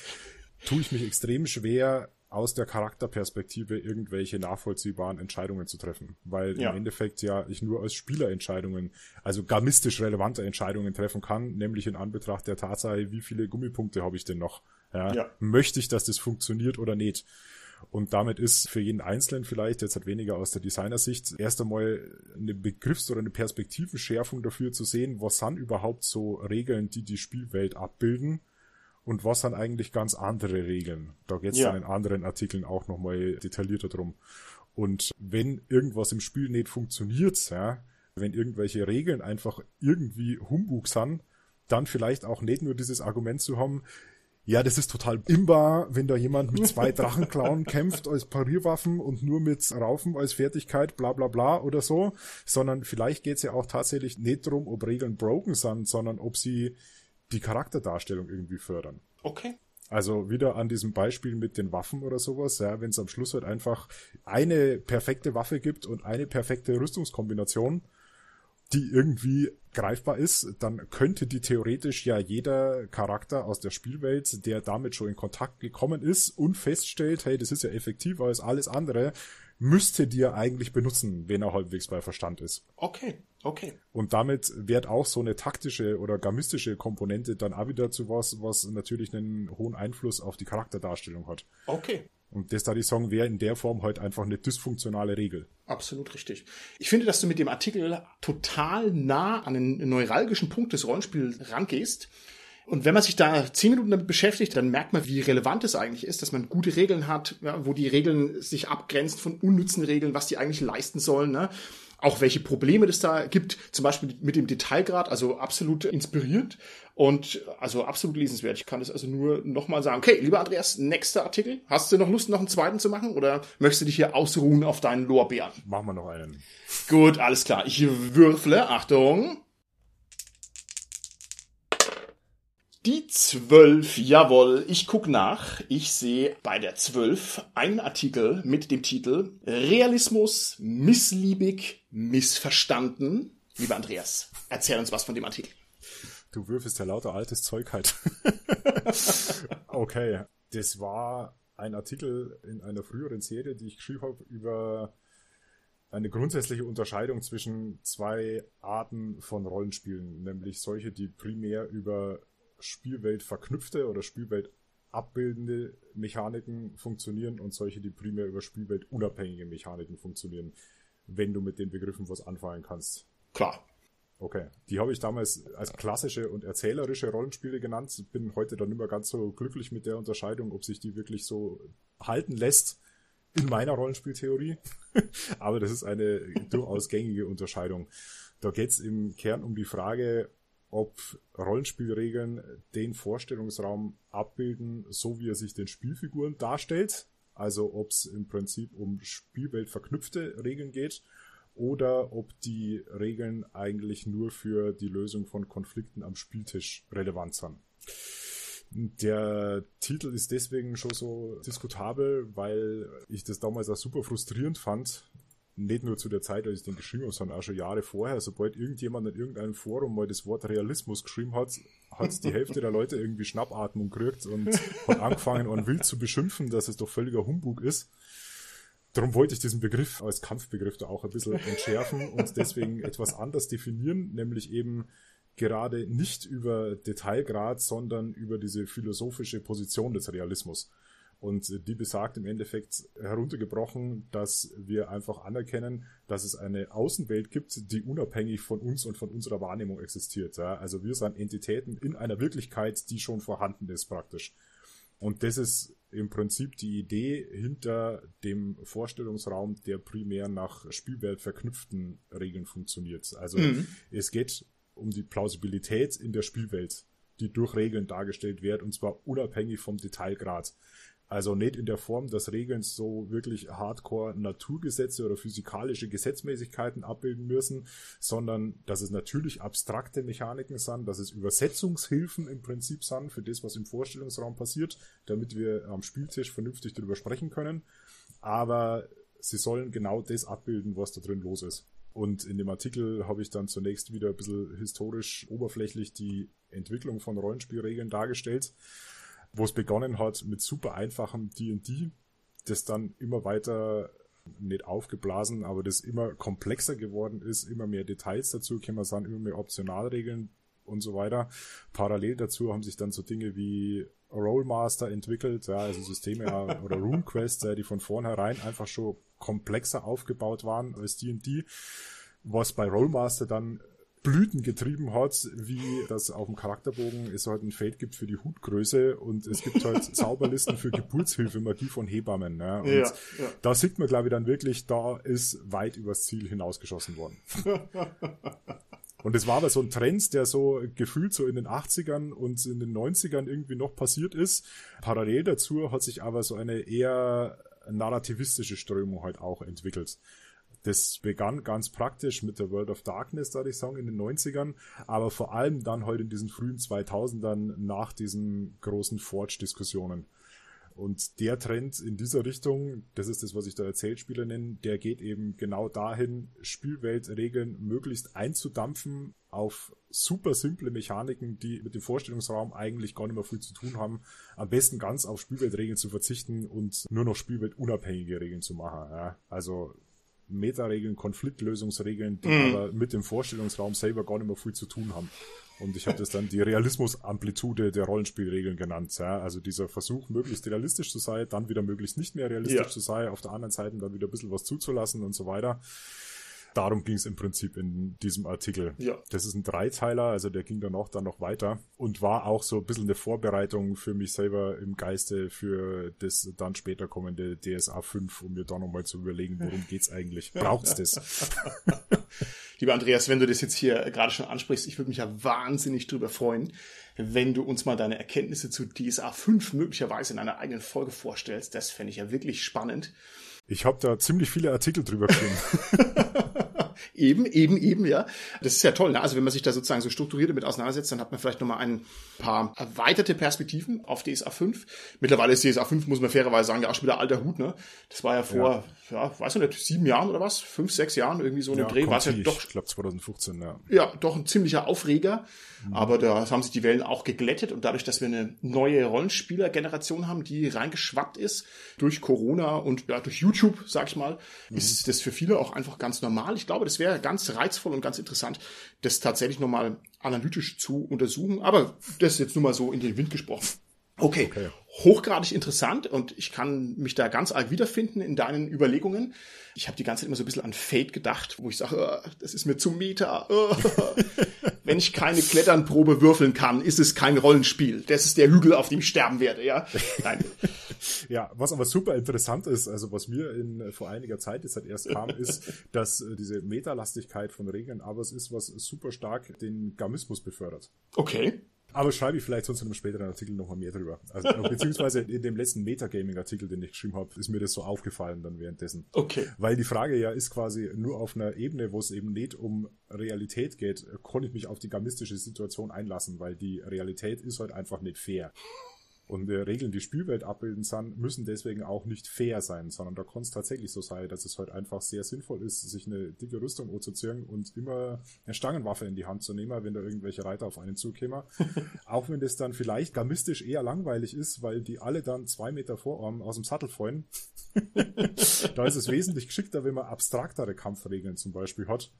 Speaker 2: tue ich mich extrem schwer, aus der Charakterperspektive irgendwelche nachvollziehbaren Entscheidungen zu treffen. Weil ja. im Endeffekt ja ich nur als Spieler Entscheidungen, also garmistisch relevante Entscheidungen treffen kann, nämlich in Anbetracht der Tatsache, wie viele Gummipunkte habe ich denn noch? Ja, ja. Möchte ich, dass das funktioniert oder nicht? Und damit ist für jeden Einzelnen vielleicht, jetzt hat weniger aus der Designersicht, erst einmal eine Begriffs- oder eine Perspektivenschärfung dafür zu sehen, was sind überhaupt so Regeln, die die Spielwelt abbilden und was sind eigentlich ganz andere Regeln. Da geht es ja. dann in anderen Artikeln auch nochmal detaillierter drum. Und wenn irgendwas im Spiel nicht funktioniert, ja, wenn irgendwelche Regeln einfach irgendwie Humbug sind, dann vielleicht auch nicht nur dieses Argument zu haben, ja, das ist total imbar, wenn da jemand mit zwei <laughs> Drachenklauen kämpft als Parierwaffen und nur mit Raufen als Fertigkeit, bla bla bla oder so, sondern vielleicht geht's ja auch tatsächlich nicht darum, ob Regeln broken sind, sondern ob sie die Charakterdarstellung irgendwie fördern.
Speaker 1: Okay.
Speaker 2: Also wieder an diesem Beispiel mit den Waffen oder sowas, ja, wenn es am Schluss halt einfach eine perfekte Waffe gibt und eine perfekte Rüstungskombination, die irgendwie greifbar ist, dann könnte die theoretisch ja jeder Charakter aus der Spielwelt, der damit schon in Kontakt gekommen ist und feststellt, hey, das ist ja effektiver als alles andere, müsste die ja eigentlich benutzen, wenn er halbwegs bei Verstand ist.
Speaker 1: Okay, okay.
Speaker 2: Und damit wird auch so eine taktische oder gamistische Komponente dann auch wieder zu was, was natürlich einen hohen Einfluss auf die Charakterdarstellung hat.
Speaker 1: Okay.
Speaker 2: Und das da die Song wäre in der Form halt einfach eine dysfunktionale Regel.
Speaker 1: Absolut richtig. Ich finde, dass du mit dem Artikel total nah an den neuralgischen Punkt des Rollenspiels rangehst. Und wenn man sich da zehn Minuten damit beschäftigt, dann merkt man, wie relevant es eigentlich ist, dass man gute Regeln hat, ja, wo die Regeln sich abgrenzen von unnützen Regeln, was die eigentlich leisten sollen. Ne? Auch welche Probleme das da gibt, zum Beispiel mit dem Detailgrad, also absolut inspiriert und also absolut lesenswert. Ich kann das also nur nochmal sagen. Okay, lieber Andreas, nächster Artikel. Hast du noch Lust, noch einen zweiten zu machen oder möchtest du dich hier ausruhen auf deinen Lorbeeren?
Speaker 2: Machen wir noch einen.
Speaker 1: Gut, alles klar. Ich würfle. Achtung. Die zwölf, jawohl, ich guck nach. Ich sehe bei der zwölf einen Artikel mit dem Titel Realismus missliebig missverstanden. Lieber Andreas, erzähl uns was von dem Artikel.
Speaker 2: Du würfelst ja lauter altes Zeug halt. <laughs> okay, das war ein Artikel in einer früheren Serie, die ich geschrieben habe über eine grundsätzliche Unterscheidung zwischen zwei Arten von Rollenspielen, nämlich solche, die primär über Spielwelt verknüpfte oder Spielwelt abbildende Mechaniken funktionieren und solche, die primär über Spielwelt unabhängige Mechaniken funktionieren, wenn du mit den Begriffen was anfangen kannst.
Speaker 1: Klar.
Speaker 2: Okay. Die habe ich damals als klassische und erzählerische Rollenspiele genannt. Bin heute dann immer ganz so glücklich mit der Unterscheidung, ob sich die wirklich so halten lässt in meiner Rollenspieltheorie. <laughs> Aber das ist eine durchaus gängige Unterscheidung. Da geht es im Kern um die Frage, ob Rollenspielregeln den Vorstellungsraum abbilden, so wie er sich den Spielfiguren darstellt. Also ob es im Prinzip um Spielwelt verknüpfte Regeln geht oder ob die Regeln eigentlich nur für die Lösung von Konflikten am Spieltisch relevant sind. Der Titel ist deswegen schon so diskutabel, weil ich das damals auch super frustrierend fand, nicht nur zu der Zeit, als ich den geschrieben habe, sondern auch schon Jahre vorher, sobald irgendjemand in irgendeinem Forum mal das Wort Realismus geschrieben hat, hat die Hälfte der Leute irgendwie Schnappatmung gekriegt und hat angefangen, an wild zu beschimpfen, dass es doch völliger Humbug ist. Darum wollte ich diesen Begriff als Kampfbegriff da auch ein bisschen entschärfen und deswegen etwas anders definieren, nämlich eben gerade nicht über Detailgrad, sondern über diese philosophische Position des Realismus. Und die besagt im Endeffekt heruntergebrochen, dass wir einfach anerkennen, dass es eine Außenwelt gibt, die unabhängig von uns und von unserer Wahrnehmung existiert. Ja? Also wir sind Entitäten in einer Wirklichkeit, die schon vorhanden ist praktisch. Und das ist im Prinzip die Idee hinter dem Vorstellungsraum, der primär nach Spielwelt verknüpften Regeln funktioniert. Also mhm. es geht um die Plausibilität in der Spielwelt, die durch Regeln dargestellt wird, und zwar unabhängig vom Detailgrad. Also nicht in der Form, dass Regeln so wirklich hardcore Naturgesetze oder physikalische Gesetzmäßigkeiten abbilden müssen, sondern dass es natürlich abstrakte Mechaniken sind, dass es Übersetzungshilfen im Prinzip sind für das, was im Vorstellungsraum passiert, damit wir am Spieltisch vernünftig darüber sprechen können. Aber sie sollen genau das abbilden, was da drin los ist. Und in dem Artikel habe ich dann zunächst wieder ein bisschen historisch oberflächlich die Entwicklung von Rollenspielregeln dargestellt wo es begonnen hat mit super einfachem D&D, das dann immer weiter nicht aufgeblasen, aber das immer komplexer geworden ist, immer mehr Details dazu gekommen sind, immer mehr Optionalregeln und so weiter. Parallel dazu haben sich dann so Dinge wie Rollmaster entwickelt, ja, also Systeme <laughs> oder RuneQuest, die von vornherein einfach schon komplexer aufgebaut waren als D&D, was bei Rollmaster dann Blüten getrieben hat, wie das auf dem Charakterbogen es halt ein Feld gibt für die Hutgröße und es gibt halt <laughs> Zauberlisten für Geburtshilfe, Magie von Hebammen. Ne? Und ja, ja. da sieht man, glaube ich, dann wirklich, da ist weit übers Ziel hinausgeschossen worden. <laughs> Und es war aber so ein Trend, der so gefühlt so in den 80ern und in den 90ern irgendwie noch passiert ist. Parallel dazu hat sich aber so eine eher narrativistische Strömung halt auch entwickelt. Das begann ganz praktisch mit der World of Darkness, da ich sagen, in den 90ern, aber vor allem dann heute in diesen frühen 2000ern nach diesen großen Forge-Diskussionen. Und der Trend in dieser Richtung, das ist das, was ich da Erzählspieler nenne, der geht eben genau dahin, Spielweltregeln möglichst einzudampfen auf super simple Mechaniken, die mit dem Vorstellungsraum eigentlich gar nicht mehr viel zu tun haben. Am besten ganz auf Spielweltregeln zu verzichten und nur noch spielweltunabhängige Regeln zu machen. Ja. Also Meta-Regeln, Konfliktlösungsregeln, die mhm. aber mit dem Vorstellungsraum selber gar nicht mehr viel zu tun haben. Und ich habe das dann die Realismusamplitude der Rollenspielregeln genannt. Ja? Also dieser Versuch, möglichst realistisch zu sein, dann wieder möglichst nicht mehr realistisch ja. zu sein, auf der anderen Seite dann wieder ein bisschen was zuzulassen und so weiter. Darum ging es im Prinzip in diesem Artikel. Ja. Das ist ein Dreiteiler, also der ging dann auch dann noch weiter und war auch so ein bisschen eine Vorbereitung für mich selber im Geiste für das dann später kommende DSA 5, um mir da nochmal zu überlegen, worum geht's eigentlich? Braucht's das? <laughs>
Speaker 1: Lieber Andreas, wenn du das jetzt hier gerade schon ansprichst, ich würde mich ja wahnsinnig drüber freuen, wenn du uns mal deine Erkenntnisse zu DSA 5 möglicherweise in einer eigenen Folge vorstellst. Das fände ich ja wirklich spannend.
Speaker 2: Ich habe da ziemlich viele Artikel drüber geschrieben. <laughs>
Speaker 1: eben, eben, eben, ja. Das ist ja toll. Ne? Also wenn man sich da sozusagen so strukturiert damit auseinandersetzt, dann hat man vielleicht nochmal ein paar erweiterte Perspektiven auf DSA 5. Mittlerweile ist DSA 5, muss man fairerweise sagen, ja auch schon wieder alter Hut. Ne? Das war ja vor, ja, ja weiß ich nicht, sieben Jahren oder was? Fünf, sechs Jahren irgendwie so ein ja, Dreh. War ja
Speaker 2: doch, ich glaube 2015, ja.
Speaker 1: Ja, doch ein ziemlicher Aufreger. Mhm. Aber da haben sich die Wellen auch geglättet und dadurch, dass wir eine neue Rollenspieler-Generation haben, die reingeschwappt ist durch Corona und ja, durch YouTube, sag ich mal, mhm. ist das für viele auch einfach ganz normal. Ich glaube, das wäre ganz reizvoll und ganz interessant, das tatsächlich nochmal analytisch zu untersuchen. Aber das ist jetzt nur mal so in den Wind gesprochen. Okay. okay. Hochgradig interessant und ich kann mich da ganz arg wiederfinden in deinen Überlegungen. Ich habe die ganze Zeit immer so ein bisschen an Fate gedacht, wo ich sage, oh, das ist mir zu meta. Oh. <laughs> <laughs> Wenn ich keine Kletternprobe würfeln kann, ist es kein Rollenspiel. Das ist der Hügel, auf dem ich sterben werde, ja? Nein. <laughs>
Speaker 2: ja, was aber super interessant ist, also was mir in, vor einiger Zeit jetzt halt erst kam, <laughs> ist, dass äh, diese Metalastigkeit von Regeln aber es ist, was super stark den Gamismus befördert.
Speaker 1: Okay.
Speaker 2: Aber schreibe ich vielleicht sonst in einem späteren Artikel noch mal mehr drüber. Also, beziehungsweise in dem letzten Metagaming-Artikel, den ich geschrieben habe, ist mir das so aufgefallen dann währenddessen.
Speaker 1: Okay.
Speaker 2: Weil die Frage ja ist quasi nur auf einer Ebene, wo es eben nicht um Realität geht, konnte ich mich auf die gamistische Situation einlassen, weil die Realität ist halt einfach nicht fair. Und wir Regeln, die Spielwelt abbilden sind, müssen deswegen auch nicht fair sein, sondern da kann es tatsächlich so sein, dass es halt einfach sehr sinnvoll ist, sich eine dicke Rüstung anzuziehen und immer eine Stangenwaffe in die Hand zu nehmen, wenn da irgendwelche Reiter auf einen zukommen. <laughs> auch wenn das dann vielleicht gamistisch eher langweilig ist, weil die alle dann zwei Meter vor einem aus dem Sattel fallen. <laughs> da ist es wesentlich geschickter, wenn man abstraktere Kampfregeln zum Beispiel hat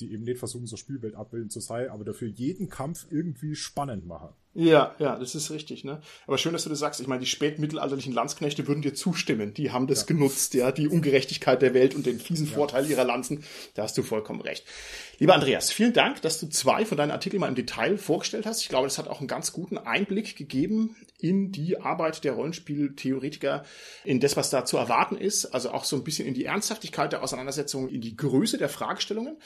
Speaker 2: die eben nicht versuchen, so Spielwelt abbilden zu sein, aber dafür jeden Kampf irgendwie spannend machen.
Speaker 1: Ja, ja, das ist richtig, ne? Aber schön, dass du das sagst. Ich meine, die spätmittelalterlichen Landsknechte würden dir zustimmen. Die haben das ja. genutzt, ja, die Ungerechtigkeit der Welt und den fiesen ja. Vorteil ihrer Lanzen. Da hast du vollkommen recht. Lieber Andreas, vielen Dank, dass du zwei von deinen Artikeln mal im Detail vorgestellt hast. Ich glaube, das hat auch einen ganz guten Einblick gegeben in die Arbeit der Rollenspieltheoretiker, in das, was da zu erwarten ist. Also auch so ein bisschen in die Ernsthaftigkeit der Auseinandersetzung, in die Größe der Fragestellungen.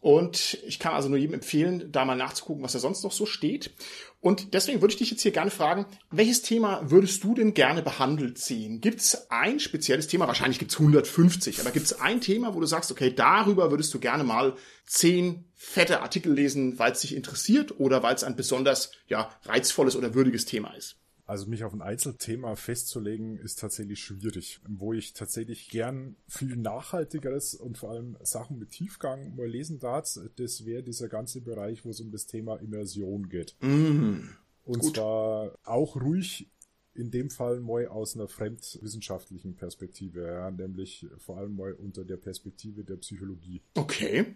Speaker 1: Und ich kann also nur jedem empfehlen, da mal nachzugucken, was da sonst noch so steht. Und deswegen würde ich dich jetzt hier gerne fragen, welches Thema würdest du denn gerne behandelt sehen? Gibt es ein spezielles Thema? Wahrscheinlich gibt es 150, aber gibt es ein Thema, wo du sagst, okay, darüber würdest du gerne mal zehn fette Artikel lesen, weil es dich interessiert oder weil es ein besonders ja, reizvolles oder würdiges Thema ist?
Speaker 2: Also mich auf ein Einzelthema festzulegen, ist tatsächlich schwierig. Wo ich tatsächlich gern viel nachhaltigeres und vor allem Sachen mit Tiefgang mal lesen darf, das wäre dieser ganze Bereich, wo es um das Thema Immersion geht.
Speaker 1: Mm,
Speaker 2: und
Speaker 1: gut.
Speaker 2: zwar auch ruhig in dem Fall mal aus einer fremdwissenschaftlichen Perspektive, ja, nämlich vor allem mal unter der Perspektive der Psychologie.
Speaker 1: Okay,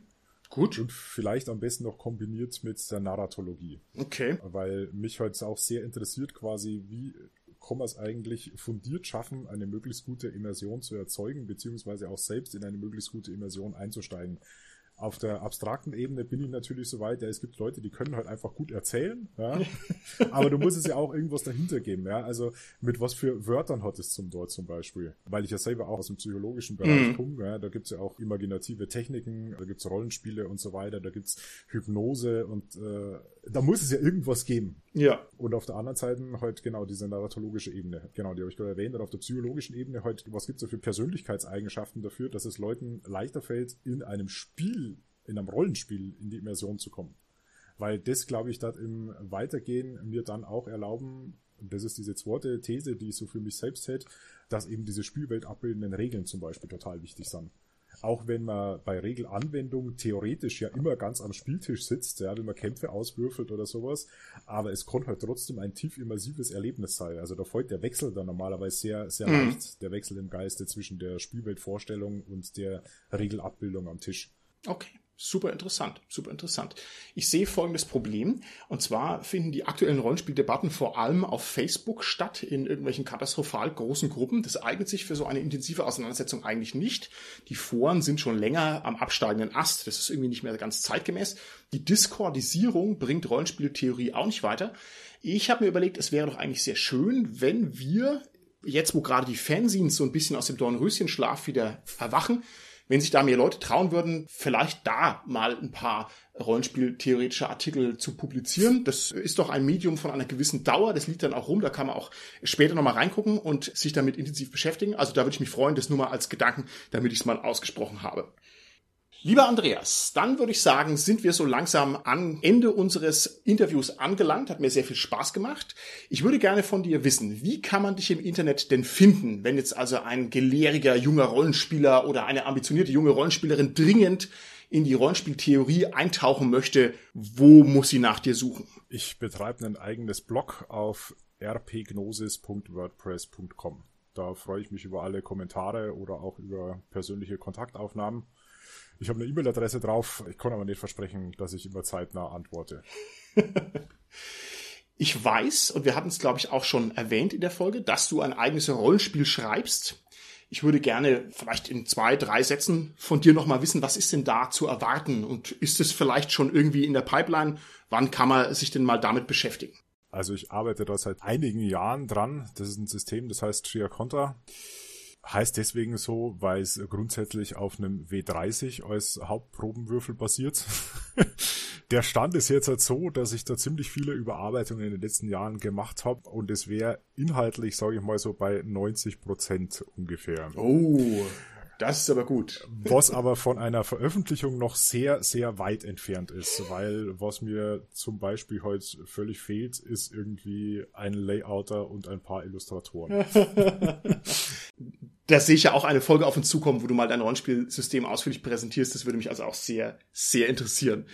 Speaker 1: gut.
Speaker 2: Und vielleicht am besten noch kombiniert mit der Narratologie.
Speaker 1: Okay.
Speaker 2: weil mich heute auch sehr interessiert, quasi, wie kann man es eigentlich fundiert schaffen, eine möglichst gute Immersion zu erzeugen, beziehungsweise auch selbst in eine möglichst gute Immersion einzusteigen. Auf der abstrakten Ebene bin ich natürlich so weit, ja, es gibt Leute, die können halt einfach gut erzählen, ja. <laughs> aber du musst es ja auch irgendwas dahinter geben, ja. Also mit was für Wörtern hat es zum dort zum Beispiel? Weil ich ja selber auch aus dem psychologischen Bereich
Speaker 1: Mhm.
Speaker 2: komme, ja. Da gibt's ja auch imaginative Techniken, da gibt's Rollenspiele und so weiter, da gibt's Hypnose und äh, da muss es ja irgendwas geben.
Speaker 1: Ja.
Speaker 2: Und auf der anderen Seite halt genau diese narratologische Ebene. Genau, die habe ich gerade erwähnt. Und auf der psychologischen Ebene halt, was gibt es da für Persönlichkeitseigenschaften dafür, dass es Leuten leichter fällt, in einem Spiel, in einem Rollenspiel in die Immersion zu kommen. Weil das, glaube ich, dat im Weitergehen mir dann auch erlauben, und das ist diese zweite These, die ich so für mich selbst hätte, dass eben diese Spielwelt abbildenden Regeln zum Beispiel total wichtig sind auch wenn man bei Regelanwendung theoretisch ja immer ganz am Spieltisch sitzt, ja, wenn man Kämpfe auswürfelt oder sowas, aber es kann halt trotzdem ein tief immersives Erlebnis sein. Also da folgt der Wechsel dann normalerweise sehr, sehr
Speaker 1: Mhm.
Speaker 2: leicht, der Wechsel im Geiste zwischen der Spielweltvorstellung und der Regelabbildung am Tisch.
Speaker 1: Okay. Super interessant, super interessant. Ich sehe folgendes Problem. Und zwar finden die aktuellen Rollenspieldebatten vor allem auf Facebook statt, in irgendwelchen katastrophal großen Gruppen. Das eignet sich für so eine intensive Auseinandersetzung eigentlich nicht. Die Foren sind schon länger am absteigenden Ast. Das ist irgendwie nicht mehr ganz zeitgemäß. Die Discordisierung bringt Rollenspieltheorie auch nicht weiter. Ich habe mir überlegt, es wäre doch eigentlich sehr schön, wenn wir jetzt, wo gerade die Fanzines so ein bisschen aus dem Dornröschenschlaf wieder erwachen, wenn sich da mehr Leute trauen würden, vielleicht da mal ein paar Rollenspieltheoretische Artikel zu publizieren. Das ist doch ein Medium von einer gewissen Dauer. Das liegt dann auch rum. Da kann man auch später nochmal reingucken und sich damit intensiv beschäftigen. Also da würde ich mich freuen, das nur mal als Gedanken, damit ich es mal ausgesprochen habe. Lieber Andreas, dann würde ich sagen, sind wir so langsam am Ende unseres Interviews angelangt. Hat mir sehr viel Spaß gemacht. Ich würde gerne von dir wissen, wie kann man dich im Internet denn finden, wenn jetzt also ein gelehriger junger Rollenspieler oder eine ambitionierte junge Rollenspielerin dringend in die Rollenspieltheorie eintauchen möchte, wo muss sie nach dir suchen?
Speaker 2: Ich betreibe ein eigenes Blog auf rpgnosis.wordpress.com. Da freue ich mich über alle Kommentare oder auch über persönliche Kontaktaufnahmen. Ich habe eine E-Mail-Adresse drauf, ich kann aber nicht versprechen, dass ich immer zeitnah antworte. <laughs>
Speaker 1: Ich weiß, und wir hatten es, glaube ich, auch schon erwähnt in der Folge, dass du ein eigenes Rollenspiel schreibst. Ich würde gerne vielleicht in zwei, drei Sätzen von dir nochmal wissen, was ist denn da zu erwarten? Und ist es vielleicht schon irgendwie in der Pipeline? Wann kann man sich denn mal damit beschäftigen?
Speaker 2: Also ich arbeite da seit einigen Jahren dran. Das ist ein System, das heißt Tria Contra. Heißt deswegen so, weil es grundsätzlich auf einem W30 als Hauptprobenwürfel basiert. <laughs> Der Stand ist jetzt halt so, dass ich da ziemlich viele Überarbeitungen in den letzten Jahren gemacht habe und es wäre inhaltlich, sage ich mal so, bei 90 Prozent ungefähr.
Speaker 1: Oh, das ist aber gut.
Speaker 2: Was aber von einer Veröffentlichung noch sehr, sehr weit entfernt ist, weil was mir zum Beispiel heute völlig fehlt, ist irgendwie ein Layouter und ein paar Illustratoren. <laughs>
Speaker 1: Da sehe ich ja auch eine Folge auf uns zukommen, wo du mal dein Rollenspielsystem ausführlich präsentierst. Das würde mich also auch sehr, sehr interessieren.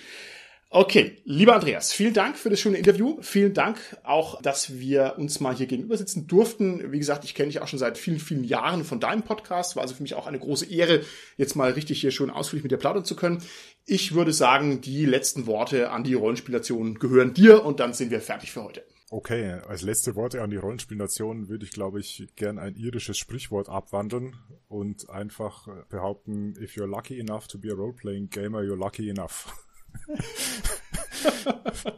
Speaker 1: Okay, lieber Andreas, vielen Dank für das schöne Interview. Vielen Dank auch, dass wir uns mal hier gegenüber sitzen durften. Wie gesagt, ich kenne dich auch schon seit vielen, vielen Jahren von deinem Podcast. War also für mich auch eine große Ehre, jetzt mal richtig hier schön ausführlich mit dir plaudern zu können. Ich würde sagen, die letzten Worte an die Rollenspielation gehören dir und dann sind wir fertig für heute.
Speaker 2: Okay, als letzte Worte an die Rollenspielnation würde ich, glaube ich, gern ein irisches Sprichwort abwandeln und einfach behaupten, if you're lucky enough to be a role-playing gamer, you're lucky enough.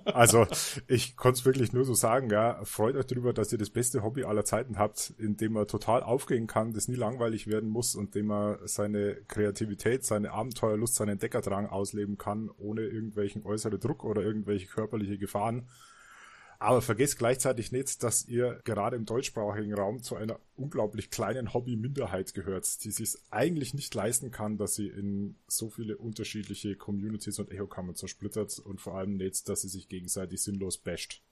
Speaker 2: Also, ich konnte es wirklich nur so sagen, ja, freut euch darüber, dass ihr das beste Hobby aller Zeiten habt, in dem man total aufgehen kann, das nie langweilig werden muss und dem man seine Kreativität, seine Abenteuerlust, seinen Deckerdrang ausleben kann, ohne irgendwelchen äußeren Druck oder irgendwelche körperliche Gefahren. Aber vergesst gleichzeitig nicht, dass ihr gerade im deutschsprachigen Raum zu einer unglaublich kleinen Hobby-Minderheit gehört, die sich eigentlich nicht leisten kann, dass sie in so viele unterschiedliche Communities und Echokammern zersplittert und vor allem nicht, dass sie sich gegenseitig sinnlos basht.